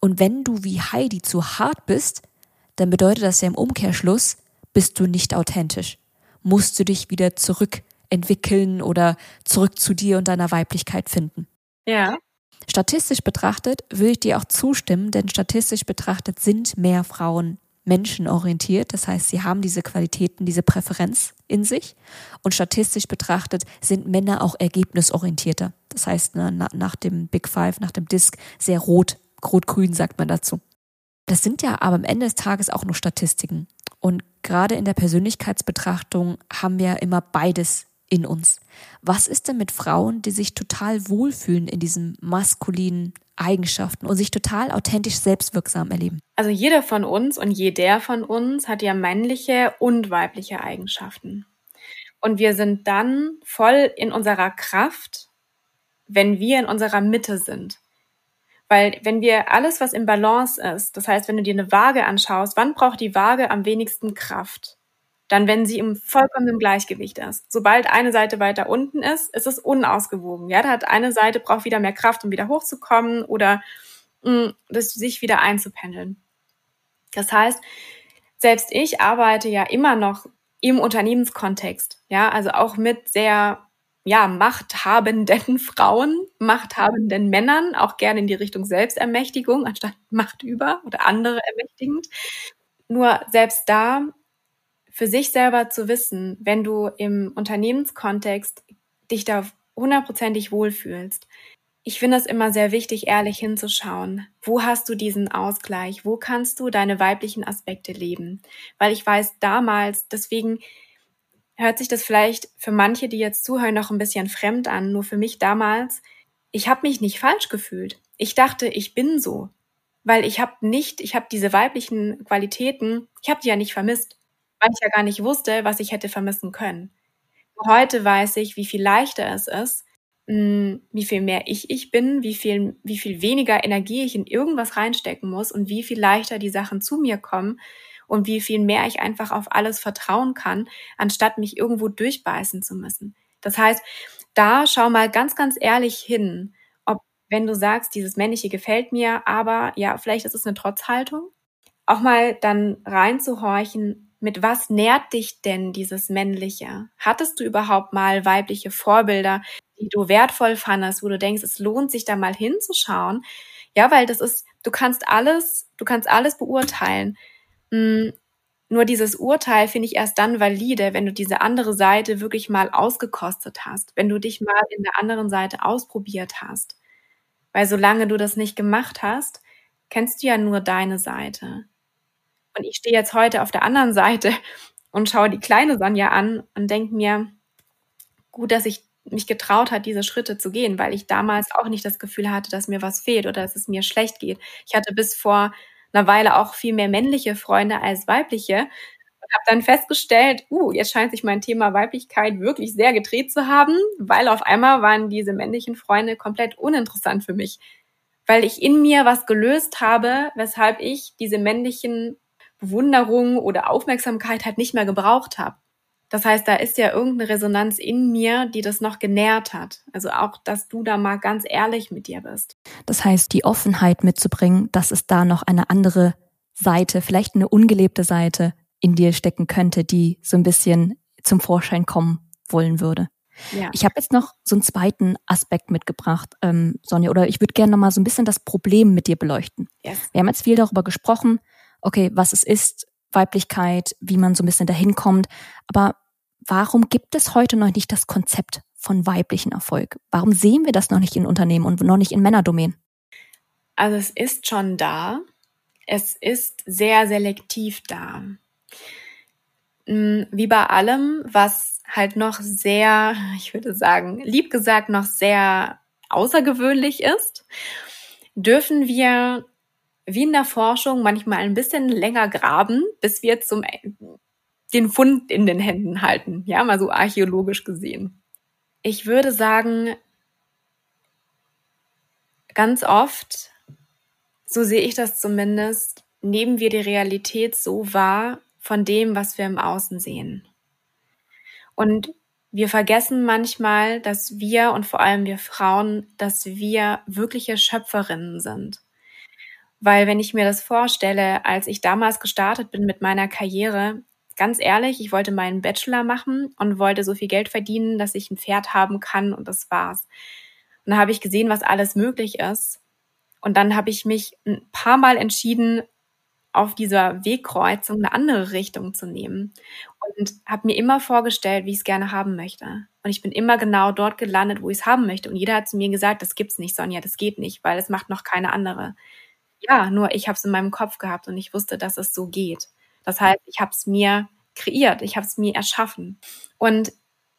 A: Und wenn du wie Heidi zu hart bist, dann bedeutet das ja im Umkehrschluss, bist du nicht authentisch. Musst du dich wieder zurückentwickeln oder zurück zu dir und deiner Weiblichkeit finden.
B: Ja.
A: Statistisch betrachtet würde ich dir auch zustimmen, denn statistisch betrachtet sind mehr Frauen menschenorientiert. Das heißt, sie haben diese Qualitäten, diese Präferenz in sich. Und statistisch betrachtet sind Männer auch ergebnisorientierter. Das heißt, nach, dem Big Five, nach dem Disk, sehr rot, rot-grün sagt man dazu. Das sind ja aber am Ende des Tages auch nur Statistiken. Und gerade in der Persönlichkeitsbetrachtung haben wir immer beides in uns. Was ist denn mit Frauen, die sich total wohlfühlen in diesen maskulinen Eigenschaften und sich total authentisch selbstwirksam erleben?
B: Also jeder von uns und jeder von uns hat ja männliche und weibliche Eigenschaften. Und wir sind dann voll in unserer Kraft, wenn wir in unserer Mitte sind. Weil wenn wir alles, was im Balance ist, das heißt, wenn du dir eine Waage anschaust, wann braucht die Waage am wenigsten Kraft? Dann, wenn sie im vollkommenen Gleichgewicht ist. Sobald eine Seite weiter unten ist, ist es unausgewogen. Ja, da hat eine Seite braucht wieder mehr Kraft, um wieder hochzukommen oder mh, mm, das sich wieder einzupendeln. Das heißt, selbst ich arbeite ja immer noch im Unternehmenskontext. Ja, also auch mit sehr ja, machthabenden Frauen, machthabenden Männern, auch gerne in die Richtung Selbstermächtigung anstatt Macht über oder andere ermächtigend. Nur selbst da für sich selber zu wissen, wenn du im Unternehmenskontext dich da hundertprozentig wohlfühlst. Ich finde es immer sehr wichtig, ehrlich hinzuschauen. Wo hast du diesen Ausgleich? Wo kannst du deine weiblichen Aspekte leben? Weil ich weiß damals, deswegen hört sich das vielleicht für manche, die jetzt zuhören, noch ein bisschen fremd an. Nur für mich damals, ich habe mich nicht falsch gefühlt. Ich dachte, ich bin so, weil ich habe nicht, ich habe diese weiblichen Qualitäten, ich habe die ja nicht vermisst, weil ich ja gar nicht wusste, was ich hätte vermissen können. Heute weiß ich, wie viel leichter es ist, hm, wie viel mehr ich ich bin, wie viel, wie viel weniger Energie ich in irgendwas reinstecken muss und wie viel leichter die Sachen zu mir kommen, und wie viel mehr ich einfach auf alles vertrauen kann, anstatt mich irgendwo durchbeißen zu müssen. Das heißt, da schau mal ganz, ganz ehrlich hin, ob, wenn du sagst, dieses Männliche gefällt mir, aber ja, vielleicht ist es eine Trotzhaltung, auch mal dann reinzuhorchen, mit was nährt dich denn dieses Männliche? Hattest du überhaupt mal weibliche Vorbilder, die du wertvoll fandest, wo du denkst, es lohnt sich da mal hinzuschauen? Ja, weil das ist, du kannst alles, du kannst alles beurteilen. Mm, nur dieses Urteil finde ich erst dann valide, wenn du diese andere Seite wirklich mal ausgekostet hast, wenn du dich mal in der anderen Seite ausprobiert hast. Weil solange du das nicht gemacht hast, kennst du ja nur deine Seite. Und ich stehe jetzt heute auf der anderen Seite und schaue die kleine Sanja an und denke mir, gut, dass ich mich getraut hat, diese Schritte zu gehen, weil ich damals auch nicht das Gefühl hatte, dass mir was fehlt oder dass es mir schlecht geht. Ich hatte bis vor einer Weile auch viel mehr männliche Freunde als weibliche und habe dann festgestellt, uh, jetzt scheint sich mein Thema Weiblichkeit wirklich sehr gedreht zu haben, weil auf einmal waren diese männlichen Freunde komplett uninteressant für mich, weil ich in mir was gelöst habe, weshalb ich diese männlichen Bewunderung oder Aufmerksamkeit halt nicht mehr gebraucht habe. Das heißt, da ist ja irgendeine Resonanz in mir, die das noch genährt hat. Also auch, dass du da mal ganz ehrlich mit dir bist.
A: Das heißt, die Offenheit mitzubringen, dass es da noch eine andere Seite, vielleicht eine ungelebte Seite in dir stecken könnte, die so ein bisschen zum Vorschein kommen wollen würde. Ja. Ich habe jetzt noch so einen zweiten Aspekt mitgebracht, ähm, Sonja, oder ich würde gerne noch mal so ein bisschen das Problem mit dir beleuchten. Yes. Wir haben jetzt viel darüber gesprochen, okay, was es ist, Weiblichkeit, wie man so ein bisschen dahin kommt. Aber warum gibt es heute noch nicht das Konzept von weiblichen Erfolg? Warum sehen wir das noch nicht in Unternehmen und noch nicht in Männerdomänen?
B: Also es ist schon da. Es ist sehr selektiv da. Mm, wie bei allem, was halt noch sehr, ich würde sagen, lieb gesagt, noch sehr außergewöhnlich ist, dürfen wir wie in der Forschung manchmal ein bisschen länger graben, bis wir zum den Fund in den Händen halten, ja, mal so archäologisch gesehen. Ich würde sagen, ganz oft, so sehe ich das zumindest, nehmen wir die Realität so wahr von dem, was wir im Außen sehen. Und wir vergessen manchmal, dass wir und vor allem wir Frauen, dass wir wirkliche Schöpferinnen sind. Weil wenn ich mir das vorstelle, als ich damals gestartet bin mit meiner Karriere, ganz ehrlich, ich wollte meinen Bachelor machen und wollte so viel Geld verdienen, dass ich ein Pferd haben kann und das war's. Und dann habe ich gesehen, was alles möglich ist. Und dann habe ich mich ein paar Mal entschieden, auf dieser Wegkreuzung eine andere Richtung zu nehmen und habe mir immer vorgestellt, wie ich es gerne haben möchte. Und ich bin immer genau dort gelandet, wo ich es haben möchte. Und jeder hat zu mir gesagt, das gibt's nicht, Sonja, das geht nicht, weil es macht noch keine andere. Ja, nur ich habe es in meinem Kopf gehabt und ich wusste, dass es so geht. Das heißt, ich habe es mir kreiert, ich habe es mir erschaffen. Und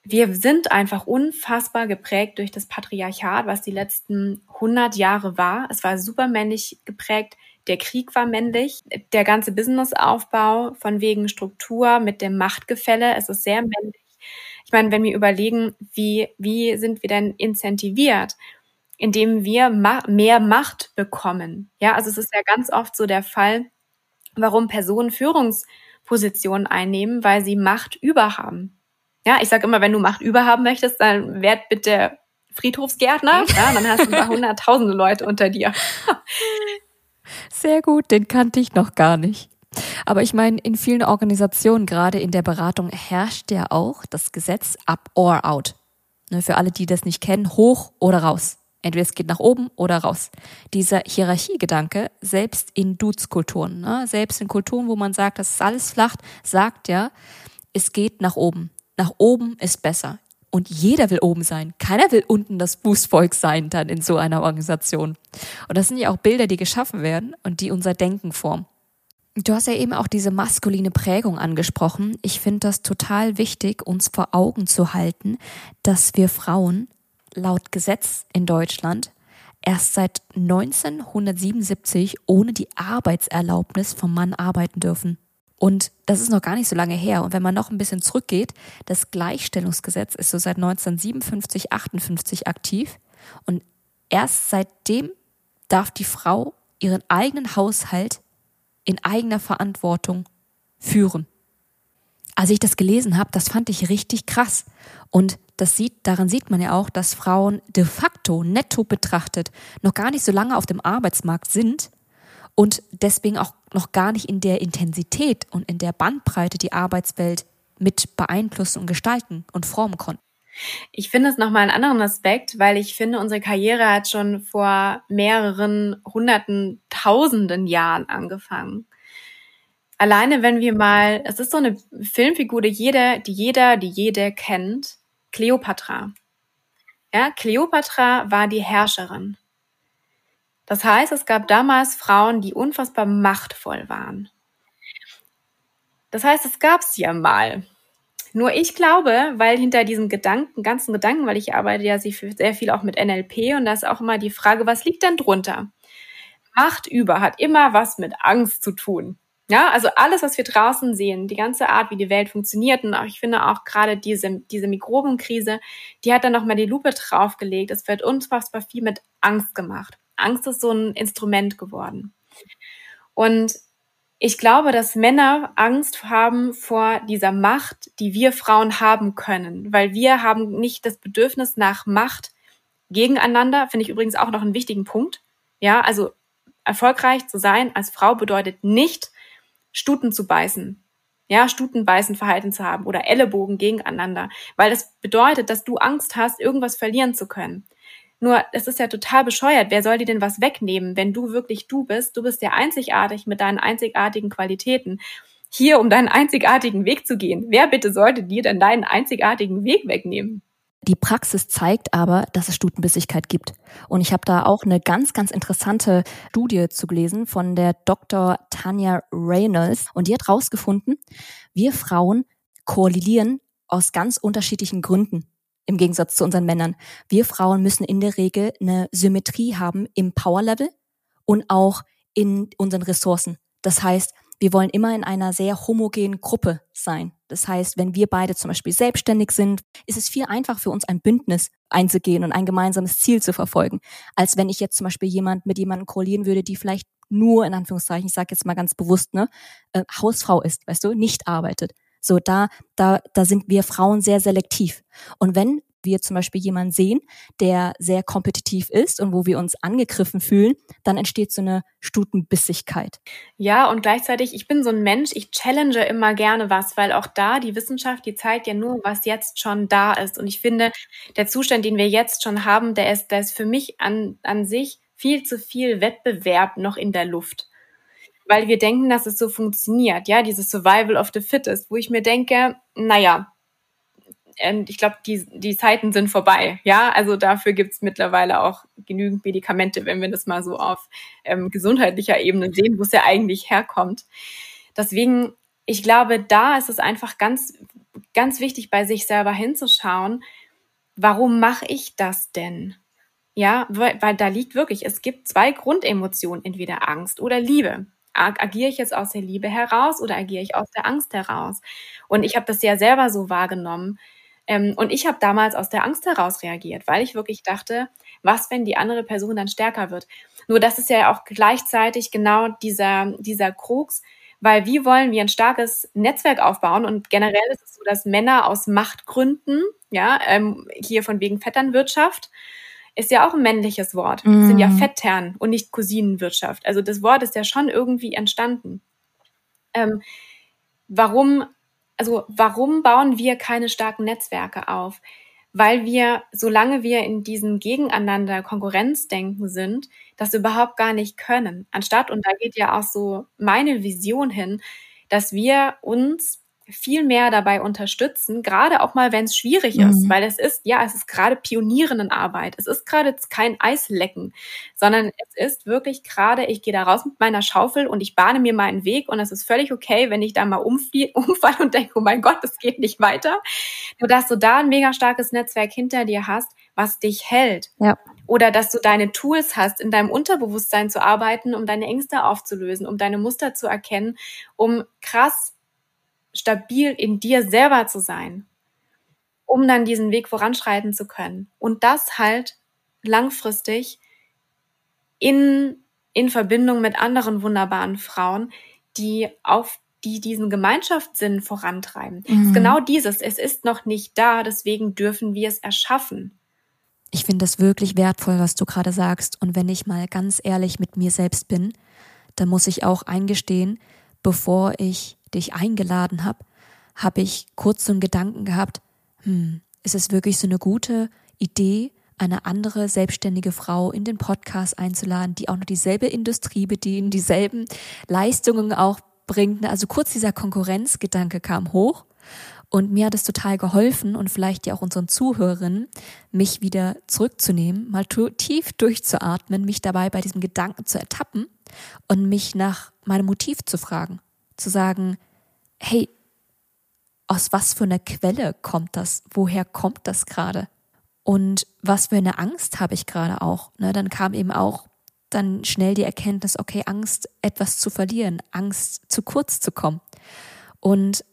B: wir sind einfach unfassbar geprägt durch das Patriarchat, was die letzten 100 Jahre war. Es war super männlich geprägt. Der Krieg war männlich. Der ganze Businessaufbau von wegen Struktur mit dem Machtgefälle, es ist sehr männlich. Ich meine, wenn wir überlegen, wie, wie sind wir denn incentiviert? Indem wir ma mehr Macht bekommen. Ja, also es ist ja ganz oft so der Fall, warum Personen Führungspositionen einnehmen, weil sie Macht überhaben. Ja, ich sage immer, wenn du Macht überhaben möchtest, dann werd bitte Friedhofsgärtner, ja, dann hast du ein hunderttausende Leute unter dir.
A: Sehr gut, den kannte ich noch gar nicht. Aber ich meine, in vielen Organisationen, gerade in der Beratung, herrscht ja auch das Gesetz up or out. Ne, für alle, die das nicht kennen, hoch oder raus. Entweder es geht nach oben oder raus. Dieser Hierarchiegedanke, selbst in Dudes-Kulturen, ne, selbst in Kulturen, wo man sagt, das ist alles flach, sagt ja, es geht nach oben. Nach oben ist besser. Und jeder will oben sein. Keiner will unten das Fußvolk sein dann in so einer Organisation. Und das sind ja auch Bilder, die geschaffen werden und die unser Denken formen. Du hast ja eben auch diese maskuline Prägung angesprochen. Ich finde das total wichtig, uns vor Augen zu halten, dass wir Frauen laut Gesetz in Deutschland erst seit 1977 ohne die Arbeitserlaubnis vom Mann arbeiten dürfen. Und das ist noch gar nicht so lange her. Und wenn man noch ein bisschen zurückgeht, das Gleichstellungsgesetz ist so seit 1957, 58 aktiv. Und erst seitdem darf die Frau ihren eigenen Haushalt in eigener Verantwortung führen. Als ich das gelesen habe, das fand ich richtig krass. Und das sieht, daran sieht man ja auch, dass Frauen de facto netto betrachtet noch gar nicht so lange auf dem Arbeitsmarkt sind und deswegen auch noch gar nicht in der Intensität und in der Bandbreite die Arbeitswelt mit beeinflussen und gestalten und formen konnten.
B: Ich finde es nochmal einen anderen Aspekt, weil ich finde, unsere Karriere hat schon vor mehreren hunderten, tausenden Jahren angefangen. Alleine wenn wir mal, es ist so eine Filmfigur, die jeder, die jeder, die jede kennt, Kleopatra. Ja, Kleopatra war die Herrscherin. Das heißt, es gab damals Frauen, die unfassbar machtvoll waren. Das heißt, es gab es ja mal. Nur ich glaube, weil hinter diesem Gedanken, ganzen Gedanken, weil ich arbeite ja sehr viel auch mit NLP und da ist auch immer die Frage, was liegt denn drunter? Macht über hat immer was mit Angst zu tun. Ja, also alles, was wir draußen sehen, die ganze Art, wie die Welt funktioniert und auch, ich finde auch gerade diese, diese Mikrobenkrise, die hat dann nochmal die Lupe draufgelegt. Es wird unfassbar viel mit Angst gemacht. Angst ist so ein Instrument geworden. Und ich glaube, dass Männer Angst haben vor dieser Macht, die wir Frauen haben können, weil wir haben nicht das Bedürfnis nach Macht gegeneinander, finde ich übrigens auch noch einen wichtigen Punkt. Ja, also erfolgreich zu sein als Frau bedeutet nicht, Stuten zu beißen. Ja, Stutenbeißen Verhalten zu haben oder Ellenbogen gegeneinander, weil das bedeutet, dass du Angst hast, irgendwas verlieren zu können. Nur, es ist ja total bescheuert. Wer soll dir denn was wegnehmen, wenn du wirklich du bist? Du bist ja einzigartig mit deinen einzigartigen Qualitäten. Hier, um deinen einzigartigen Weg zu gehen. Wer bitte sollte dir denn deinen einzigartigen Weg wegnehmen?
A: Die Praxis zeigt aber, dass es Stutenbissigkeit gibt. Und ich habe da auch eine ganz, ganz interessante Studie zu gelesen von der Dr. Tanya Reynolds. Und die hat rausgefunden, wir Frauen korrelieren aus ganz unterschiedlichen Gründen im Gegensatz zu unseren Männern. Wir Frauen müssen in der Regel eine Symmetrie haben im Power-Level und auch in unseren Ressourcen. Das heißt, wir wollen immer in einer sehr homogenen Gruppe sein. Das heißt, wenn wir beide zum Beispiel selbstständig sind, ist es viel einfacher für uns, ein Bündnis einzugehen und ein gemeinsames Ziel zu verfolgen, als wenn ich jetzt zum Beispiel jemand mit jemandem koalieren würde, die vielleicht nur, in Anführungszeichen, ich sage jetzt mal ganz bewusst, ne, äh, Hausfrau ist, weißt du, nicht arbeitet. So, da, da, da sind wir Frauen sehr selektiv. Und wenn wir zum Beispiel jemanden sehen, der sehr kompetitiv ist und wo wir uns angegriffen fühlen, dann entsteht so eine Stutenbissigkeit.
B: Ja, und gleichzeitig, ich bin so ein Mensch, ich challenge immer gerne was, weil auch da die Wissenschaft, die zeigt ja nur, was jetzt schon da ist. Und ich finde, der Zustand, den wir jetzt schon haben, der ist, der ist für mich an, an sich viel zu viel Wettbewerb noch in der Luft weil wir denken, dass es so funktioniert, ja, dieses Survival of the Fittest, wo ich mir denke, naja, ich glaube, die, die Zeiten sind vorbei, ja, also dafür gibt's mittlerweile auch genügend Medikamente, wenn wir das mal so auf ähm, gesundheitlicher Ebene sehen, wo es ja eigentlich herkommt. Deswegen, ich glaube, da ist es einfach ganz, ganz wichtig, bei sich selber hinzuschauen, warum mache ich das denn? Ja, weil, weil da liegt wirklich, es gibt zwei Grundemotionen, entweder Angst oder Liebe agiere ich jetzt aus der Liebe heraus oder agiere ich aus der Angst heraus? Und ich habe das ja selber so wahrgenommen. Ähm, und ich habe damals aus der Angst heraus reagiert, weil ich wirklich dachte, was, wenn die andere Person dann stärker wird? Nur das ist ja auch gleichzeitig genau dieser, dieser Krux, weil wie wollen wir ein starkes Netzwerk aufbauen? Und generell ist es so, dass Männer aus Machtgründen, ja, ähm, hier von wegen Vetternwirtschaft, ist ja auch ein männliches Wort. Mm. sind ja mhm. Vettern und nicht Cousinenwirtschaft. Also das Wort ist ja schon irgendwie entstanden. Ähm, warum, also warum bauen wir keine starken Netzwerke auf? Weil wir, solange wir in diesem Gegeneinander Konkurrenzdenken sind, das überhaupt gar nicht können. Anstatt, und da geht ja auch so meine Vision hin, dass wir uns viel mehr dabei unterstützen, gerade auch mal, wenn es schwierig mhm. ist, weil es ist, ja, es ist gerade Pionierinnenarbeit. Es ist gerade kein Eislecken, sondern es ist wirklich gerade, ich gehe da raus mit meiner Schaufel und ich bahne mir meinen Weg und es ist völlig okay, wenn ich da mal umfall und denke, oh mein Gott, es geht nicht weiter. Nur, dass du da ein mega starkes Netzwerk hinter dir hast, was dich hält. Ja. Oder dass du deine Tools hast, in deinem Unterbewusstsein zu arbeiten, um deine Ängste aufzulösen, um deine Muster zu erkennen, um krass stabil in dir selber zu sein, um dann diesen Weg voranschreiten zu können. Und das halt langfristig in, in Verbindung mit anderen wunderbaren Frauen, die auf die diesen Gemeinschaftssinn vorantreiben. Mhm. ist genau dieses. Es ist noch nicht da, deswegen dürfen wir es erschaffen.
A: Ich finde das wirklich wertvoll, was du gerade sagst. Und wenn ich mal ganz ehrlich mit mir selbst bin, dann muss ich auch eingestehen, bevor ich dich eingeladen habe, habe ich kurz so einen Gedanken gehabt, hm, ist es wirklich so eine gute Idee, eine andere selbstständige Frau in den Podcast einzuladen, die auch noch dieselbe Industrie bedient, dieselben Leistungen auch bringt. Also kurz dieser Konkurrenzgedanke kam hoch und mir hat es total geholfen und vielleicht ja auch unseren Zuhörerinnen, mich wieder zurückzunehmen, mal tief durchzuatmen, mich dabei bei diesem Gedanken zu ertappen und mich nach meinem Motiv zu fragen zu sagen, hey, aus was für einer Quelle kommt das? Woher kommt das gerade? Und was für eine Angst habe ich gerade auch? Ne, dann kam eben auch dann schnell die Erkenntnis, okay, Angst, etwas zu verlieren, Angst, zu kurz zu kommen. Und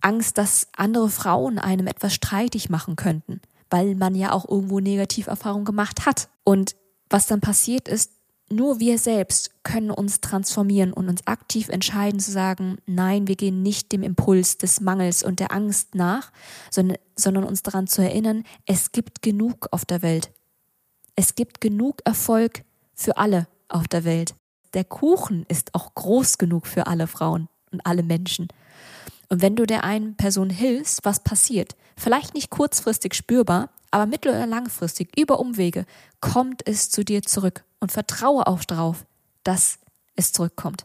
A: Angst, dass andere Frauen einem etwas streitig machen könnten, weil man ja auch irgendwo Negativerfahrungen gemacht hat. Und was dann passiert ist, nur wir selbst können uns transformieren und uns aktiv entscheiden zu sagen, nein, wir gehen nicht dem Impuls des Mangels und der Angst nach, sondern, sondern uns daran zu erinnern, es gibt genug auf der Welt. Es gibt genug Erfolg für alle auf der Welt. Der Kuchen ist auch groß genug für alle Frauen und alle Menschen. Und wenn du der einen Person hilfst, was passiert? Vielleicht nicht kurzfristig spürbar, aber mittel- oder langfristig, über Umwege, kommt es zu dir zurück und vertraue auch darauf, dass es zurückkommt.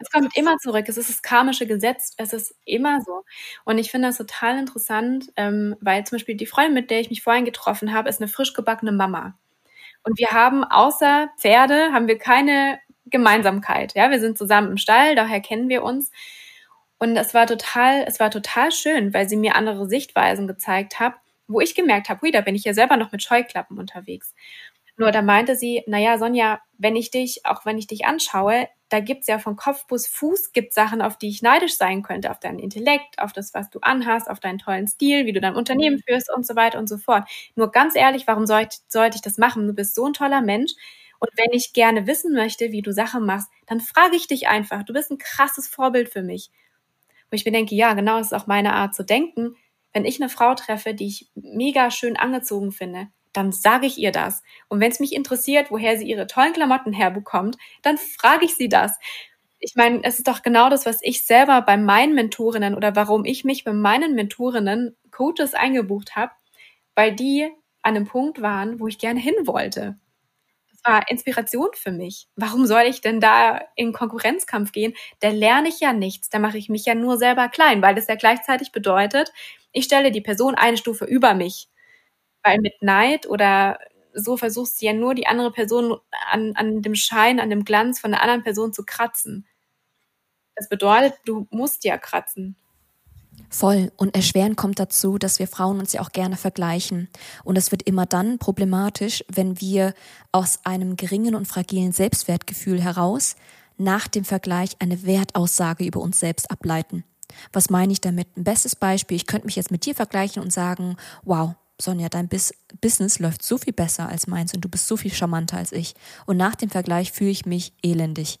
B: Es kommt immer zurück. Es ist das karmische Gesetz. Es ist immer so. Und ich finde das total interessant, ähm, weil zum Beispiel die Freundin, mit der ich mich vorhin getroffen habe, ist eine frisch gebackene Mama. Und wir haben außer Pferde, haben wir keine Gemeinsamkeit. Ja, wir sind zusammen im Stall, daher kennen wir uns. Und es war total, es war total schön, weil sie mir andere Sichtweisen gezeigt hat wo ich gemerkt habe, hui, da bin ich ja selber noch mit Scheuklappen unterwegs. Nur da meinte sie, naja, Sonja, wenn ich dich, auch wenn ich dich anschaue, da gibt's ja von Kopf bis Fuß gibt Sachen, auf die ich neidisch sein könnte, auf deinen Intellekt, auf das, was du anhast, auf deinen tollen Stil, wie du dein Unternehmen mhm. führst und so weiter und so fort. Nur ganz ehrlich, warum sollte sollt ich das machen? Du bist so ein toller Mensch. Und wenn ich gerne wissen möchte, wie du Sachen machst, dann frage ich dich einfach. Du bist ein krasses Vorbild für mich. Wo ich mir denke, ja, genau, das ist auch meine Art zu denken wenn ich eine Frau treffe, die ich mega schön angezogen finde, dann sage ich ihr das. Und wenn es mich interessiert, woher sie ihre tollen Klamotten herbekommt, dann frage ich sie das. Ich meine, es ist doch genau das, was ich selber bei meinen Mentorinnen oder warum ich mich bei meinen Mentorinnen Coaches eingebucht habe, weil die an einem Punkt waren, wo ich gerne hin wollte war Inspiration für mich. Warum soll ich denn da in Konkurrenzkampf gehen? Da lerne ich ja nichts. Da mache ich mich ja nur selber klein, weil das ja gleichzeitig bedeutet, ich stelle die Person eine Stufe über mich. Weil mit Neid oder so versuchst du ja nur die andere Person an, an dem Schein, an dem Glanz von der anderen Person zu kratzen. Das bedeutet, du musst ja kratzen.
A: Voll. Und erschweren kommt dazu, dass wir Frauen uns ja auch gerne vergleichen. Und es wird immer dann problematisch, wenn wir aus einem geringen und fragilen Selbstwertgefühl heraus nach dem Vergleich eine Wertaussage über uns selbst ableiten. Was meine ich damit? Ein bestes Beispiel, ich könnte mich jetzt mit dir vergleichen und sagen, wow, Sonja, dein Bis Business läuft so viel besser als meins und du bist so viel charmanter als ich. Und nach dem Vergleich fühle ich mich elendig.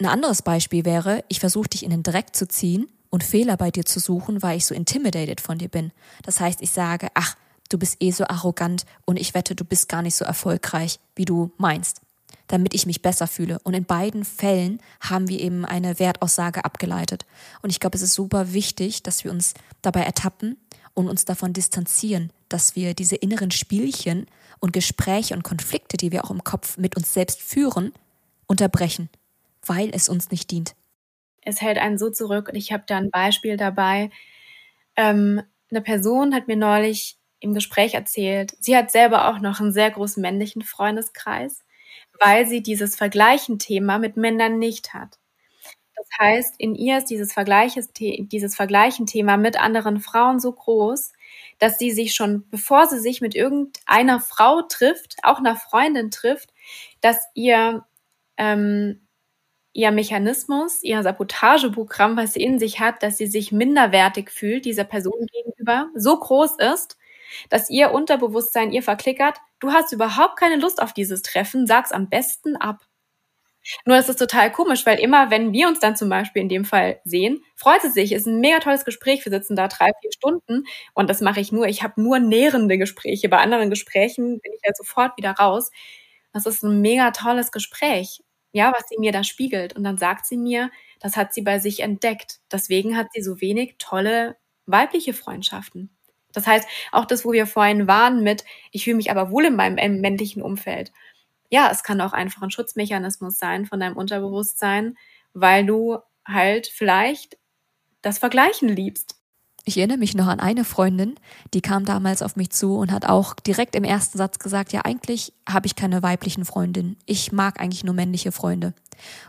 A: Ein anderes Beispiel wäre, ich versuche dich in den Dreck zu ziehen und Fehler bei dir zu suchen, weil ich so intimidated von dir bin. Das heißt, ich sage, ach, du bist eh so arrogant und ich wette, du bist gar nicht so erfolgreich, wie du meinst, damit ich mich besser fühle. Und in beiden Fällen haben wir eben eine Wertaussage abgeleitet. Und ich glaube, es ist super wichtig, dass wir uns dabei ertappen und uns davon distanzieren, dass wir diese inneren Spielchen und Gespräche und Konflikte, die wir auch im Kopf mit uns selbst führen, unterbrechen, weil es uns nicht dient
B: es hält einen so zurück. Und ich habe da ein Beispiel dabei. Ähm, eine Person hat mir neulich im Gespräch erzählt, sie hat selber auch noch einen sehr großen männlichen Freundeskreis, weil sie dieses Vergleichen-Thema mit Männern nicht hat. Das heißt, in ihr ist dieses, Vergleiches, dieses Vergleichen-Thema mit anderen Frauen so groß, dass sie sich schon, bevor sie sich mit irgendeiner Frau trifft, auch einer Freundin trifft, dass ihr ähm, ihr Mechanismus, ihr Sabotageprogramm, was sie in sich hat, dass sie sich minderwertig fühlt dieser Person gegenüber, so groß ist, dass ihr Unterbewusstsein ihr verklickert, du hast überhaupt keine Lust auf dieses Treffen, sag's am besten ab. Nur es ist total komisch, weil immer, wenn wir uns dann zum Beispiel in dem Fall sehen, freut sie sich, ist ein mega tolles Gespräch, wir sitzen da drei, vier Stunden und das mache ich nur, ich habe nur nährende Gespräche. Bei anderen Gesprächen bin ich ja sofort wieder raus. Das ist ein mega tolles Gespräch ja, was sie mir da spiegelt. Und dann sagt sie mir, das hat sie bei sich entdeckt. Deswegen hat sie so wenig tolle weibliche Freundschaften. Das heißt, auch das, wo wir vorhin waren mit, ich fühle mich aber wohl in meinem männlichen Umfeld. Ja, es kann auch einfach ein Schutzmechanismus sein von deinem Unterbewusstsein, weil du halt vielleicht das Vergleichen liebst.
A: Ich erinnere mich noch an eine Freundin, die kam damals auf mich zu und hat auch direkt im ersten Satz gesagt, ja, eigentlich habe ich keine weiblichen Freundinnen. Ich mag eigentlich nur männliche Freunde.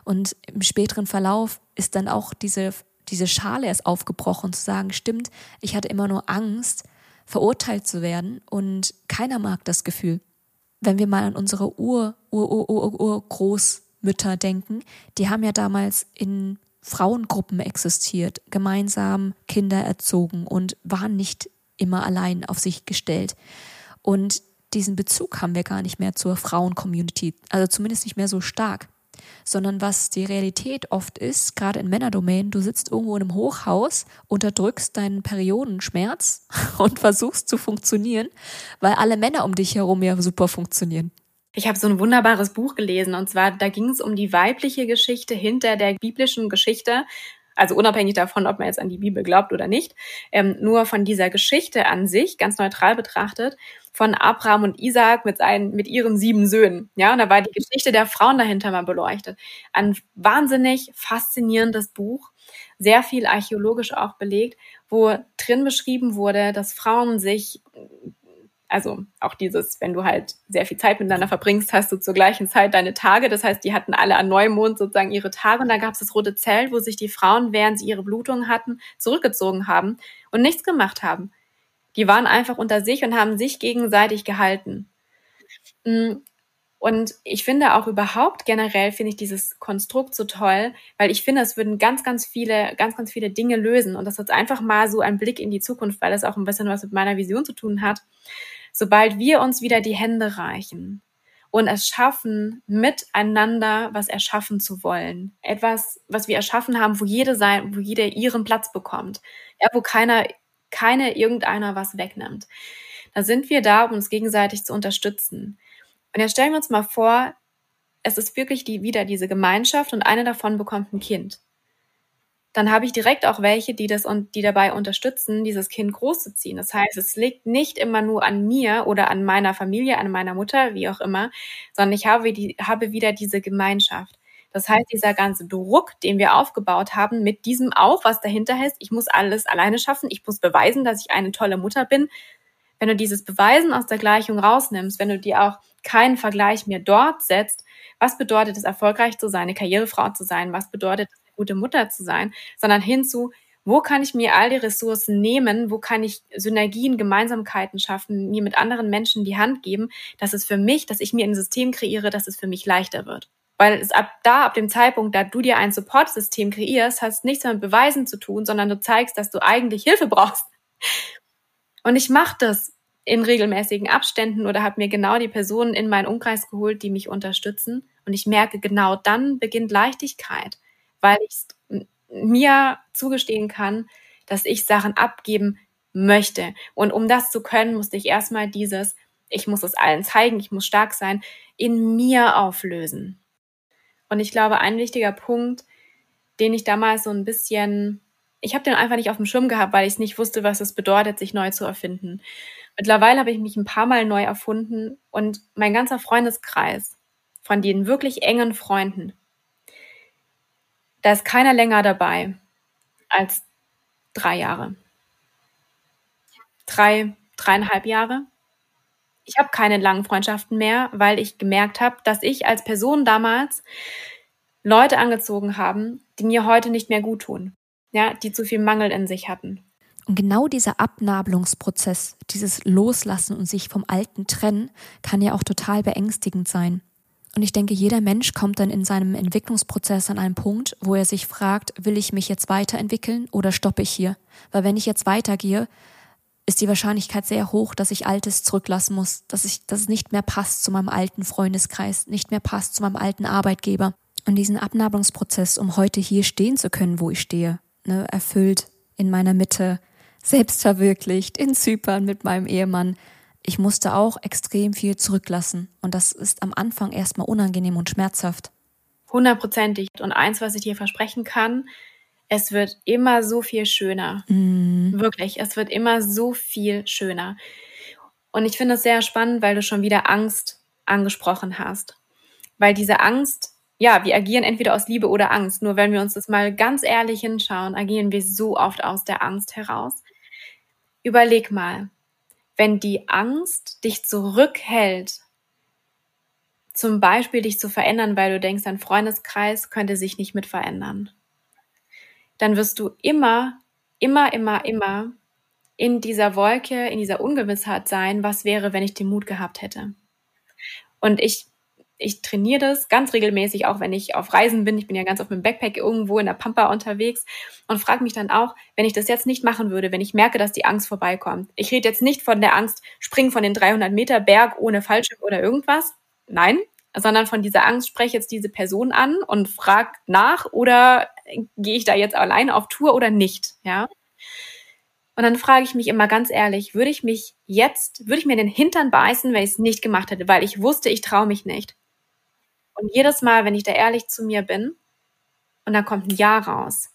A: Und im späteren Verlauf ist dann auch diese, diese Schale erst aufgebrochen, zu sagen, stimmt, ich hatte immer nur Angst, verurteilt zu werden und keiner mag das Gefühl. wenn wir mal an unsere Ur, Ur, Ur, Ur, Ur Großmütter denken, die haben ja damals in Frauengruppen existiert, gemeinsam Kinder erzogen und waren nicht immer allein auf sich gestellt. Und diesen Bezug haben wir gar nicht mehr zur Frauen-Community, also zumindest nicht mehr so stark. Sondern was die Realität oft ist, gerade in Männerdomänen, du sitzt irgendwo in einem Hochhaus, unterdrückst deinen Periodenschmerz und versuchst zu funktionieren, weil alle Männer um dich herum ja super funktionieren.
B: Ich habe so ein wunderbares Buch gelesen und zwar, da ging es um die weibliche Geschichte hinter der biblischen Geschichte. Also unabhängig davon, ob man jetzt an die Bibel glaubt oder nicht, ähm, nur von dieser Geschichte an sich, ganz neutral betrachtet, von Abraham und Isaac mit, seinen, mit ihren sieben Söhnen. Ja, und da war die Geschichte der Frauen dahinter mal beleuchtet. Ein wahnsinnig faszinierendes Buch, sehr viel archäologisch auch belegt, wo drin beschrieben wurde, dass Frauen sich also auch dieses, wenn du halt sehr viel Zeit miteinander verbringst, hast du zur gleichen Zeit deine Tage. Das heißt, die hatten alle an Neumond sozusagen ihre Tage und da gab es das rote Zelt, wo sich die Frauen, während sie ihre Blutungen hatten, zurückgezogen haben und nichts gemacht haben. Die waren einfach unter sich und haben sich gegenseitig gehalten. Mm, und ich finde auch überhaupt generell finde ich dieses Konstrukt so toll, weil ich finde, es würden ganz, ganz viele, ganz, ganz viele Dinge lösen. Und das ist einfach mal so ein Blick in die Zukunft, weil das auch ein bisschen was mit meiner Vision zu tun hat sobald wir uns wieder die Hände reichen und es schaffen, miteinander was erschaffen zu wollen. Etwas, was wir erschaffen haben, wo jede sein, wo jeder ihren Platz bekommt. Ja, wo keiner, keine irgendeiner was wegnimmt. Da sind wir da, um uns gegenseitig zu unterstützen. Und jetzt stellen wir uns mal vor, es ist wirklich die, wieder diese Gemeinschaft und eine davon bekommt ein Kind dann habe ich direkt auch welche, die das und die dabei unterstützen, dieses Kind großzuziehen. Das heißt, es liegt nicht immer nur an mir oder an meiner Familie, an meiner Mutter, wie auch immer, sondern ich habe, die, habe wieder diese Gemeinschaft. Das heißt, dieser ganze Druck, den wir aufgebaut haben, mit diesem auch, was dahinter heißt, ich muss alles alleine schaffen, ich muss beweisen, dass ich eine tolle Mutter bin. Wenn du dieses Beweisen aus der Gleichung rausnimmst, wenn du dir auch keinen Vergleich mehr dort setzt, was bedeutet es, erfolgreich zu sein, eine Karrierefrau zu sein? Was bedeutet es, gute Mutter zu sein, sondern hinzu, wo kann ich mir all die Ressourcen nehmen, wo kann ich Synergien, Gemeinsamkeiten schaffen, mir mit anderen Menschen die Hand geben, dass es für mich, dass ich mir ein System kreiere, dass es für mich leichter wird. Weil es ab da, ab dem Zeitpunkt, da du dir ein Supportsystem kreierst, hast nichts mehr mit Beweisen zu tun, sondern du zeigst, dass du eigentlich Hilfe brauchst. Und ich mache das in regelmäßigen Abständen oder habe mir genau die Personen in meinen Umkreis geholt, die mich unterstützen. Und ich merke, genau dann beginnt Leichtigkeit weil ich mir zugestehen kann, dass ich Sachen abgeben möchte. Und um das zu können, musste ich erstmal dieses, ich muss es allen zeigen, ich muss stark sein, in mir auflösen. Und ich glaube, ein wichtiger Punkt, den ich damals so ein bisschen, ich habe den einfach nicht auf dem Schirm gehabt, weil ich nicht wusste, was es bedeutet, sich neu zu erfinden. Mittlerweile habe ich mich ein paar Mal neu erfunden und mein ganzer Freundeskreis von den wirklich engen Freunden, da ist keiner länger dabei als drei Jahre. Drei, dreieinhalb Jahre. Ich habe keine langen Freundschaften mehr, weil ich gemerkt habe, dass ich als Person damals Leute angezogen haben, die mir heute nicht mehr gut tun. Ja, die zu viel Mangel in sich hatten.
A: Und genau dieser Abnabelungsprozess, dieses Loslassen und sich vom Alten trennen, kann ja auch total beängstigend sein. Und ich denke, jeder Mensch kommt dann in seinem Entwicklungsprozess an einen Punkt, wo er sich fragt, will ich mich jetzt weiterentwickeln oder stoppe ich hier? Weil wenn ich jetzt weitergehe, ist die Wahrscheinlichkeit sehr hoch, dass ich Altes zurücklassen muss, dass ich, dass es nicht mehr passt zu meinem alten Freundeskreis, nicht mehr passt zu meinem alten Arbeitgeber. Und diesen Abnabelungsprozess, um heute hier stehen zu können, wo ich stehe, ne, erfüllt in meiner Mitte, selbstverwirklicht, in Zypern mit meinem Ehemann, ich musste auch extrem viel zurücklassen. Und das ist am Anfang erstmal unangenehm und schmerzhaft.
B: Hundertprozentig. Und eins, was ich dir versprechen kann, es wird immer so viel schöner. Mm. Wirklich, es wird immer so viel schöner. Und ich finde es sehr spannend, weil du schon wieder Angst angesprochen hast. Weil diese Angst, ja, wir agieren entweder aus Liebe oder Angst. Nur wenn wir uns das mal ganz ehrlich hinschauen, agieren wir so oft aus der Angst heraus. Überleg mal, wenn die Angst dich zurückhält, zum Beispiel dich zu verändern, weil du denkst, dein Freundeskreis könnte sich nicht mit verändern, dann wirst du immer, immer, immer, immer in dieser Wolke, in dieser Ungewissheit sein, was wäre, wenn ich den Mut gehabt hätte. Und ich ich trainiere das ganz regelmäßig, auch wenn ich auf Reisen bin. Ich bin ja ganz auf dem Backpack irgendwo in der Pampa unterwegs und frage mich dann auch, wenn ich das jetzt nicht machen würde, wenn ich merke, dass die Angst vorbeikommt. Ich rede jetzt nicht von der Angst, springen von den 300 Meter Berg ohne Fallschirm oder irgendwas. Nein, sondern von dieser Angst spreche jetzt diese Person an und frage nach oder gehe ich da jetzt allein auf Tour oder nicht, ja? Und dann frage ich mich immer ganz ehrlich, würde ich mich jetzt, würde ich mir den Hintern beißen, wenn ich es nicht gemacht hätte, weil ich wusste, ich traue mich nicht. Und jedes Mal, wenn ich da ehrlich zu mir bin und dann kommt ein Ja raus,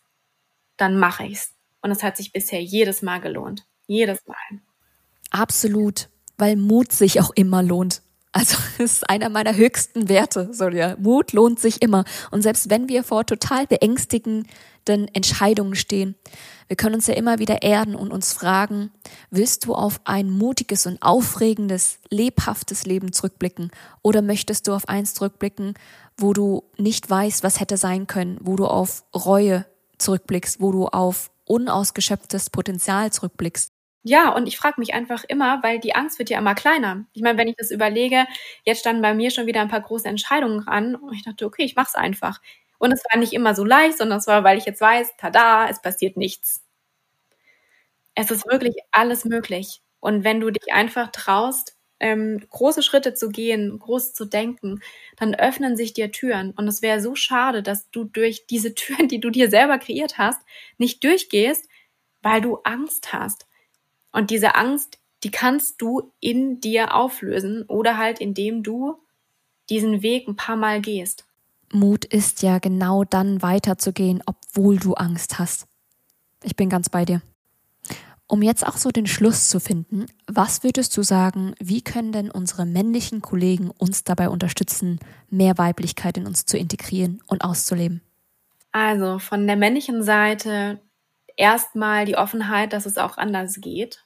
B: dann mache ich's. Und es hat sich bisher jedes Mal gelohnt. Jedes Mal.
A: Absolut, weil Mut sich auch immer lohnt. Also es ist einer meiner höchsten Werte, Sonja. Mut lohnt sich immer. Und selbst wenn wir vor total beängstigenden Entscheidungen stehen, wir können uns ja immer wieder erden und uns fragen, willst du auf ein mutiges und aufregendes, lebhaftes Leben zurückblicken oder möchtest du auf eins zurückblicken, wo du nicht weißt, was hätte sein können, wo du auf Reue zurückblickst, wo du auf unausgeschöpftes Potenzial zurückblickst?
B: Ja, und ich frage mich einfach immer, weil die Angst wird ja immer kleiner. Ich meine, wenn ich das überlege, jetzt standen bei mir schon wieder ein paar große Entscheidungen an und ich dachte, okay, ich mach's einfach. Und es war nicht immer so leicht, sondern es war, weil ich jetzt weiß, tada, es passiert nichts. Es ist wirklich alles möglich. Und wenn du dich einfach traust, ähm, große Schritte zu gehen, groß zu denken, dann öffnen sich dir Türen. Und es wäre so schade, dass du durch diese Türen, die du dir selber kreiert hast, nicht durchgehst, weil du Angst hast. Und diese Angst, die kannst du in dir auflösen oder halt indem du diesen Weg ein paar Mal gehst.
A: Mut ist ja genau dann weiterzugehen, obwohl du Angst hast. Ich bin ganz bei dir. Um jetzt auch so den Schluss zu finden, was würdest du sagen, wie können denn unsere männlichen Kollegen uns dabei unterstützen, mehr Weiblichkeit in uns zu integrieren und auszuleben?
B: Also von der männlichen Seite erstmal die Offenheit, dass es auch anders geht.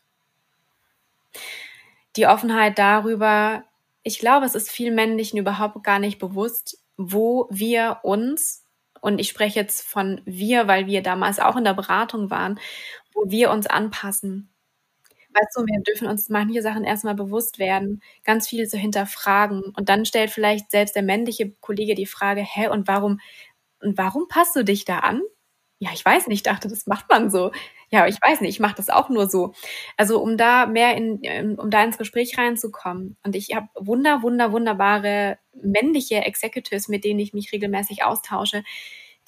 B: Die Offenheit darüber, ich glaube, es ist vielen Männlichen überhaupt gar nicht bewusst, wo wir uns, und ich spreche jetzt von wir, weil wir damals auch in der Beratung waren, wo wir uns anpassen. Weißt du, wir dürfen uns manche Sachen erstmal bewusst werden, ganz viel zu hinterfragen. Und dann stellt vielleicht selbst der männliche Kollege die Frage, hä, und warum, und warum passt du dich da an? Ja, ich weiß nicht, ich dachte, das macht man so. Ja, ich weiß nicht, ich mache das auch nur so. Also um da mehr in, ähm, um da ins Gespräch reinzukommen. Und ich habe wunder, wunder, wunderbare männliche Executives, mit denen ich mich regelmäßig austausche,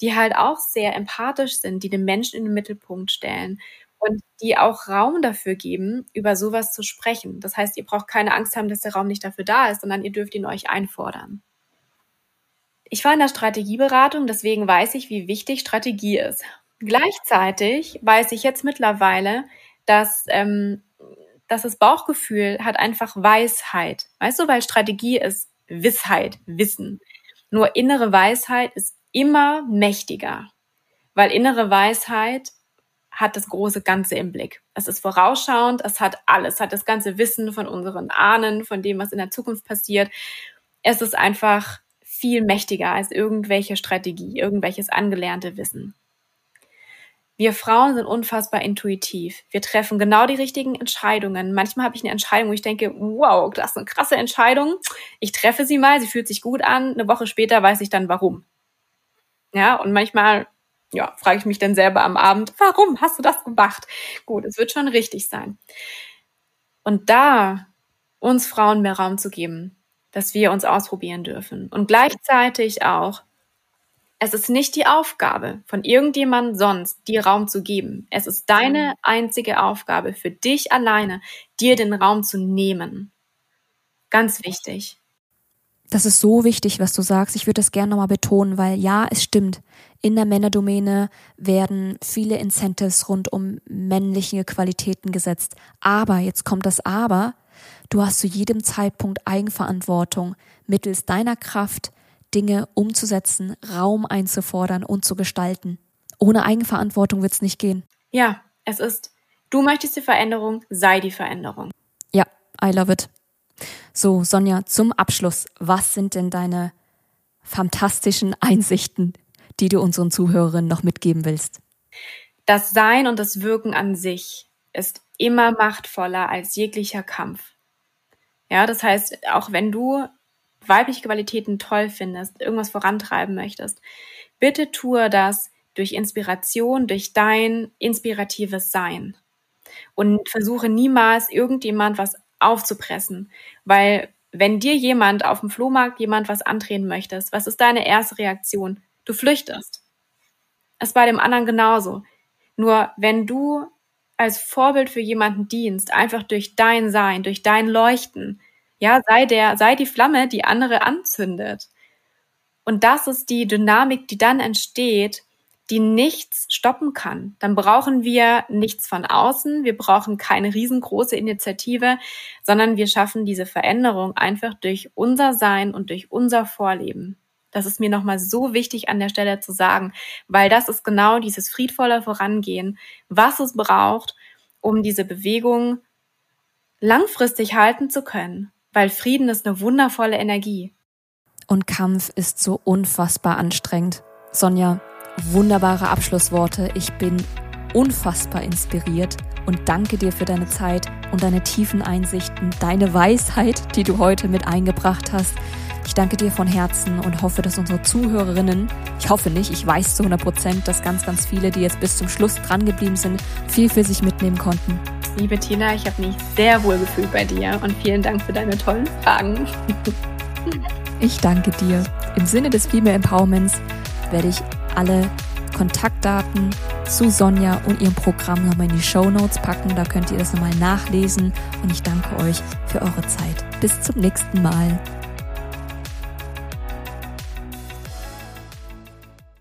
B: die halt auch sehr empathisch sind, die den Menschen in den Mittelpunkt stellen und die auch Raum dafür geben, über sowas zu sprechen. Das heißt, ihr braucht keine Angst haben, dass der Raum nicht dafür da ist, sondern ihr dürft ihn euch einfordern. Ich war in der Strategieberatung, deswegen weiß ich, wie wichtig Strategie ist. Gleichzeitig weiß ich jetzt mittlerweile, dass, ähm, dass das Bauchgefühl hat einfach Weisheit. Weißt du, weil Strategie ist Wissheit, Wissen. Nur innere Weisheit ist immer mächtiger, weil innere Weisheit hat das große Ganze im Blick. Es ist vorausschauend, es hat alles, es hat das ganze Wissen von unseren Ahnen, von dem, was in der Zukunft passiert. Es ist einfach viel mächtiger als irgendwelche Strategie, irgendwelches angelernte Wissen. Wir Frauen sind unfassbar intuitiv. Wir treffen genau die richtigen Entscheidungen. Manchmal habe ich eine Entscheidung, wo ich denke, wow, das ist eine krasse Entscheidung. Ich treffe sie mal, sie fühlt sich gut an. Eine Woche später weiß ich dann warum. Ja, und manchmal, ja, frage ich mich dann selber am Abend, warum hast du das gemacht? Gut, es wird schon richtig sein. Und da uns Frauen mehr Raum zu geben, dass wir uns ausprobieren dürfen. Und gleichzeitig auch, es ist nicht die Aufgabe von irgendjemand sonst, dir Raum zu geben. Es ist deine einzige Aufgabe für dich alleine, dir den Raum zu nehmen. Ganz wichtig.
A: Das ist so wichtig, was du sagst. Ich würde das gerne nochmal betonen, weil ja, es stimmt. In der Männerdomäne werden viele Incentives rund um männliche Qualitäten gesetzt. Aber, jetzt kommt das Aber, du hast zu jedem Zeitpunkt Eigenverantwortung, mittels deiner Kraft Dinge umzusetzen, Raum einzufordern und zu gestalten. Ohne Eigenverantwortung wird es nicht gehen.
B: Ja, es ist, du möchtest die Veränderung, sei die Veränderung.
A: Ja, I love it. So, Sonja, zum Abschluss, was sind denn deine fantastischen Einsichten, die du unseren Zuhörerinnen noch mitgeben willst?
B: Das Sein und das Wirken an sich ist immer machtvoller als jeglicher Kampf. Ja, das heißt, auch wenn du weibliche Qualitäten toll findest, irgendwas vorantreiben möchtest, bitte tue das durch Inspiration, durch dein inspiratives Sein. Und versuche niemals irgendjemand was aufzupressen, weil wenn dir jemand auf dem Flohmarkt jemand was andrehen möchtest, was ist deine erste Reaktion? Du flüchtest. Es bei dem anderen genauso. Nur wenn du als Vorbild für jemanden dienst, einfach durch dein Sein, durch dein Leuchten, ja, sei der, sei die Flamme, die andere anzündet. Und das ist die Dynamik, die dann entsteht, die nichts stoppen kann. Dann brauchen wir nichts von außen, wir brauchen keine riesengroße Initiative, sondern wir schaffen diese Veränderung einfach durch unser Sein und durch unser Vorleben. Das ist mir nochmal so wichtig an der Stelle zu sagen, weil das ist genau dieses friedvolle Vorangehen, was es braucht, um diese Bewegung langfristig halten zu können, weil Frieden ist eine wundervolle Energie.
A: Und Kampf ist so unfassbar anstrengend. Sonja, wunderbare Abschlussworte. Ich bin unfassbar inspiriert und danke dir für deine Zeit und deine tiefen Einsichten, deine Weisheit, die du heute mit eingebracht hast. Ich danke dir von Herzen und hoffe, dass unsere Zuhörerinnen, ich hoffe nicht, ich weiß zu 100 Prozent, dass ganz, ganz viele, die jetzt bis zum Schluss dran geblieben sind, viel für sich mitnehmen konnten.
B: Liebe Tina, ich habe mich sehr wohl gefühlt bei dir und vielen Dank für deine tollen Fragen.
A: ich danke dir. Im Sinne des Female Empowerments werde ich alle Kontaktdaten zu Sonja und ihrem Programm nochmal in die Show Notes packen. Da könnt ihr das nochmal nachlesen. Und ich danke euch für eure Zeit. Bis zum nächsten Mal.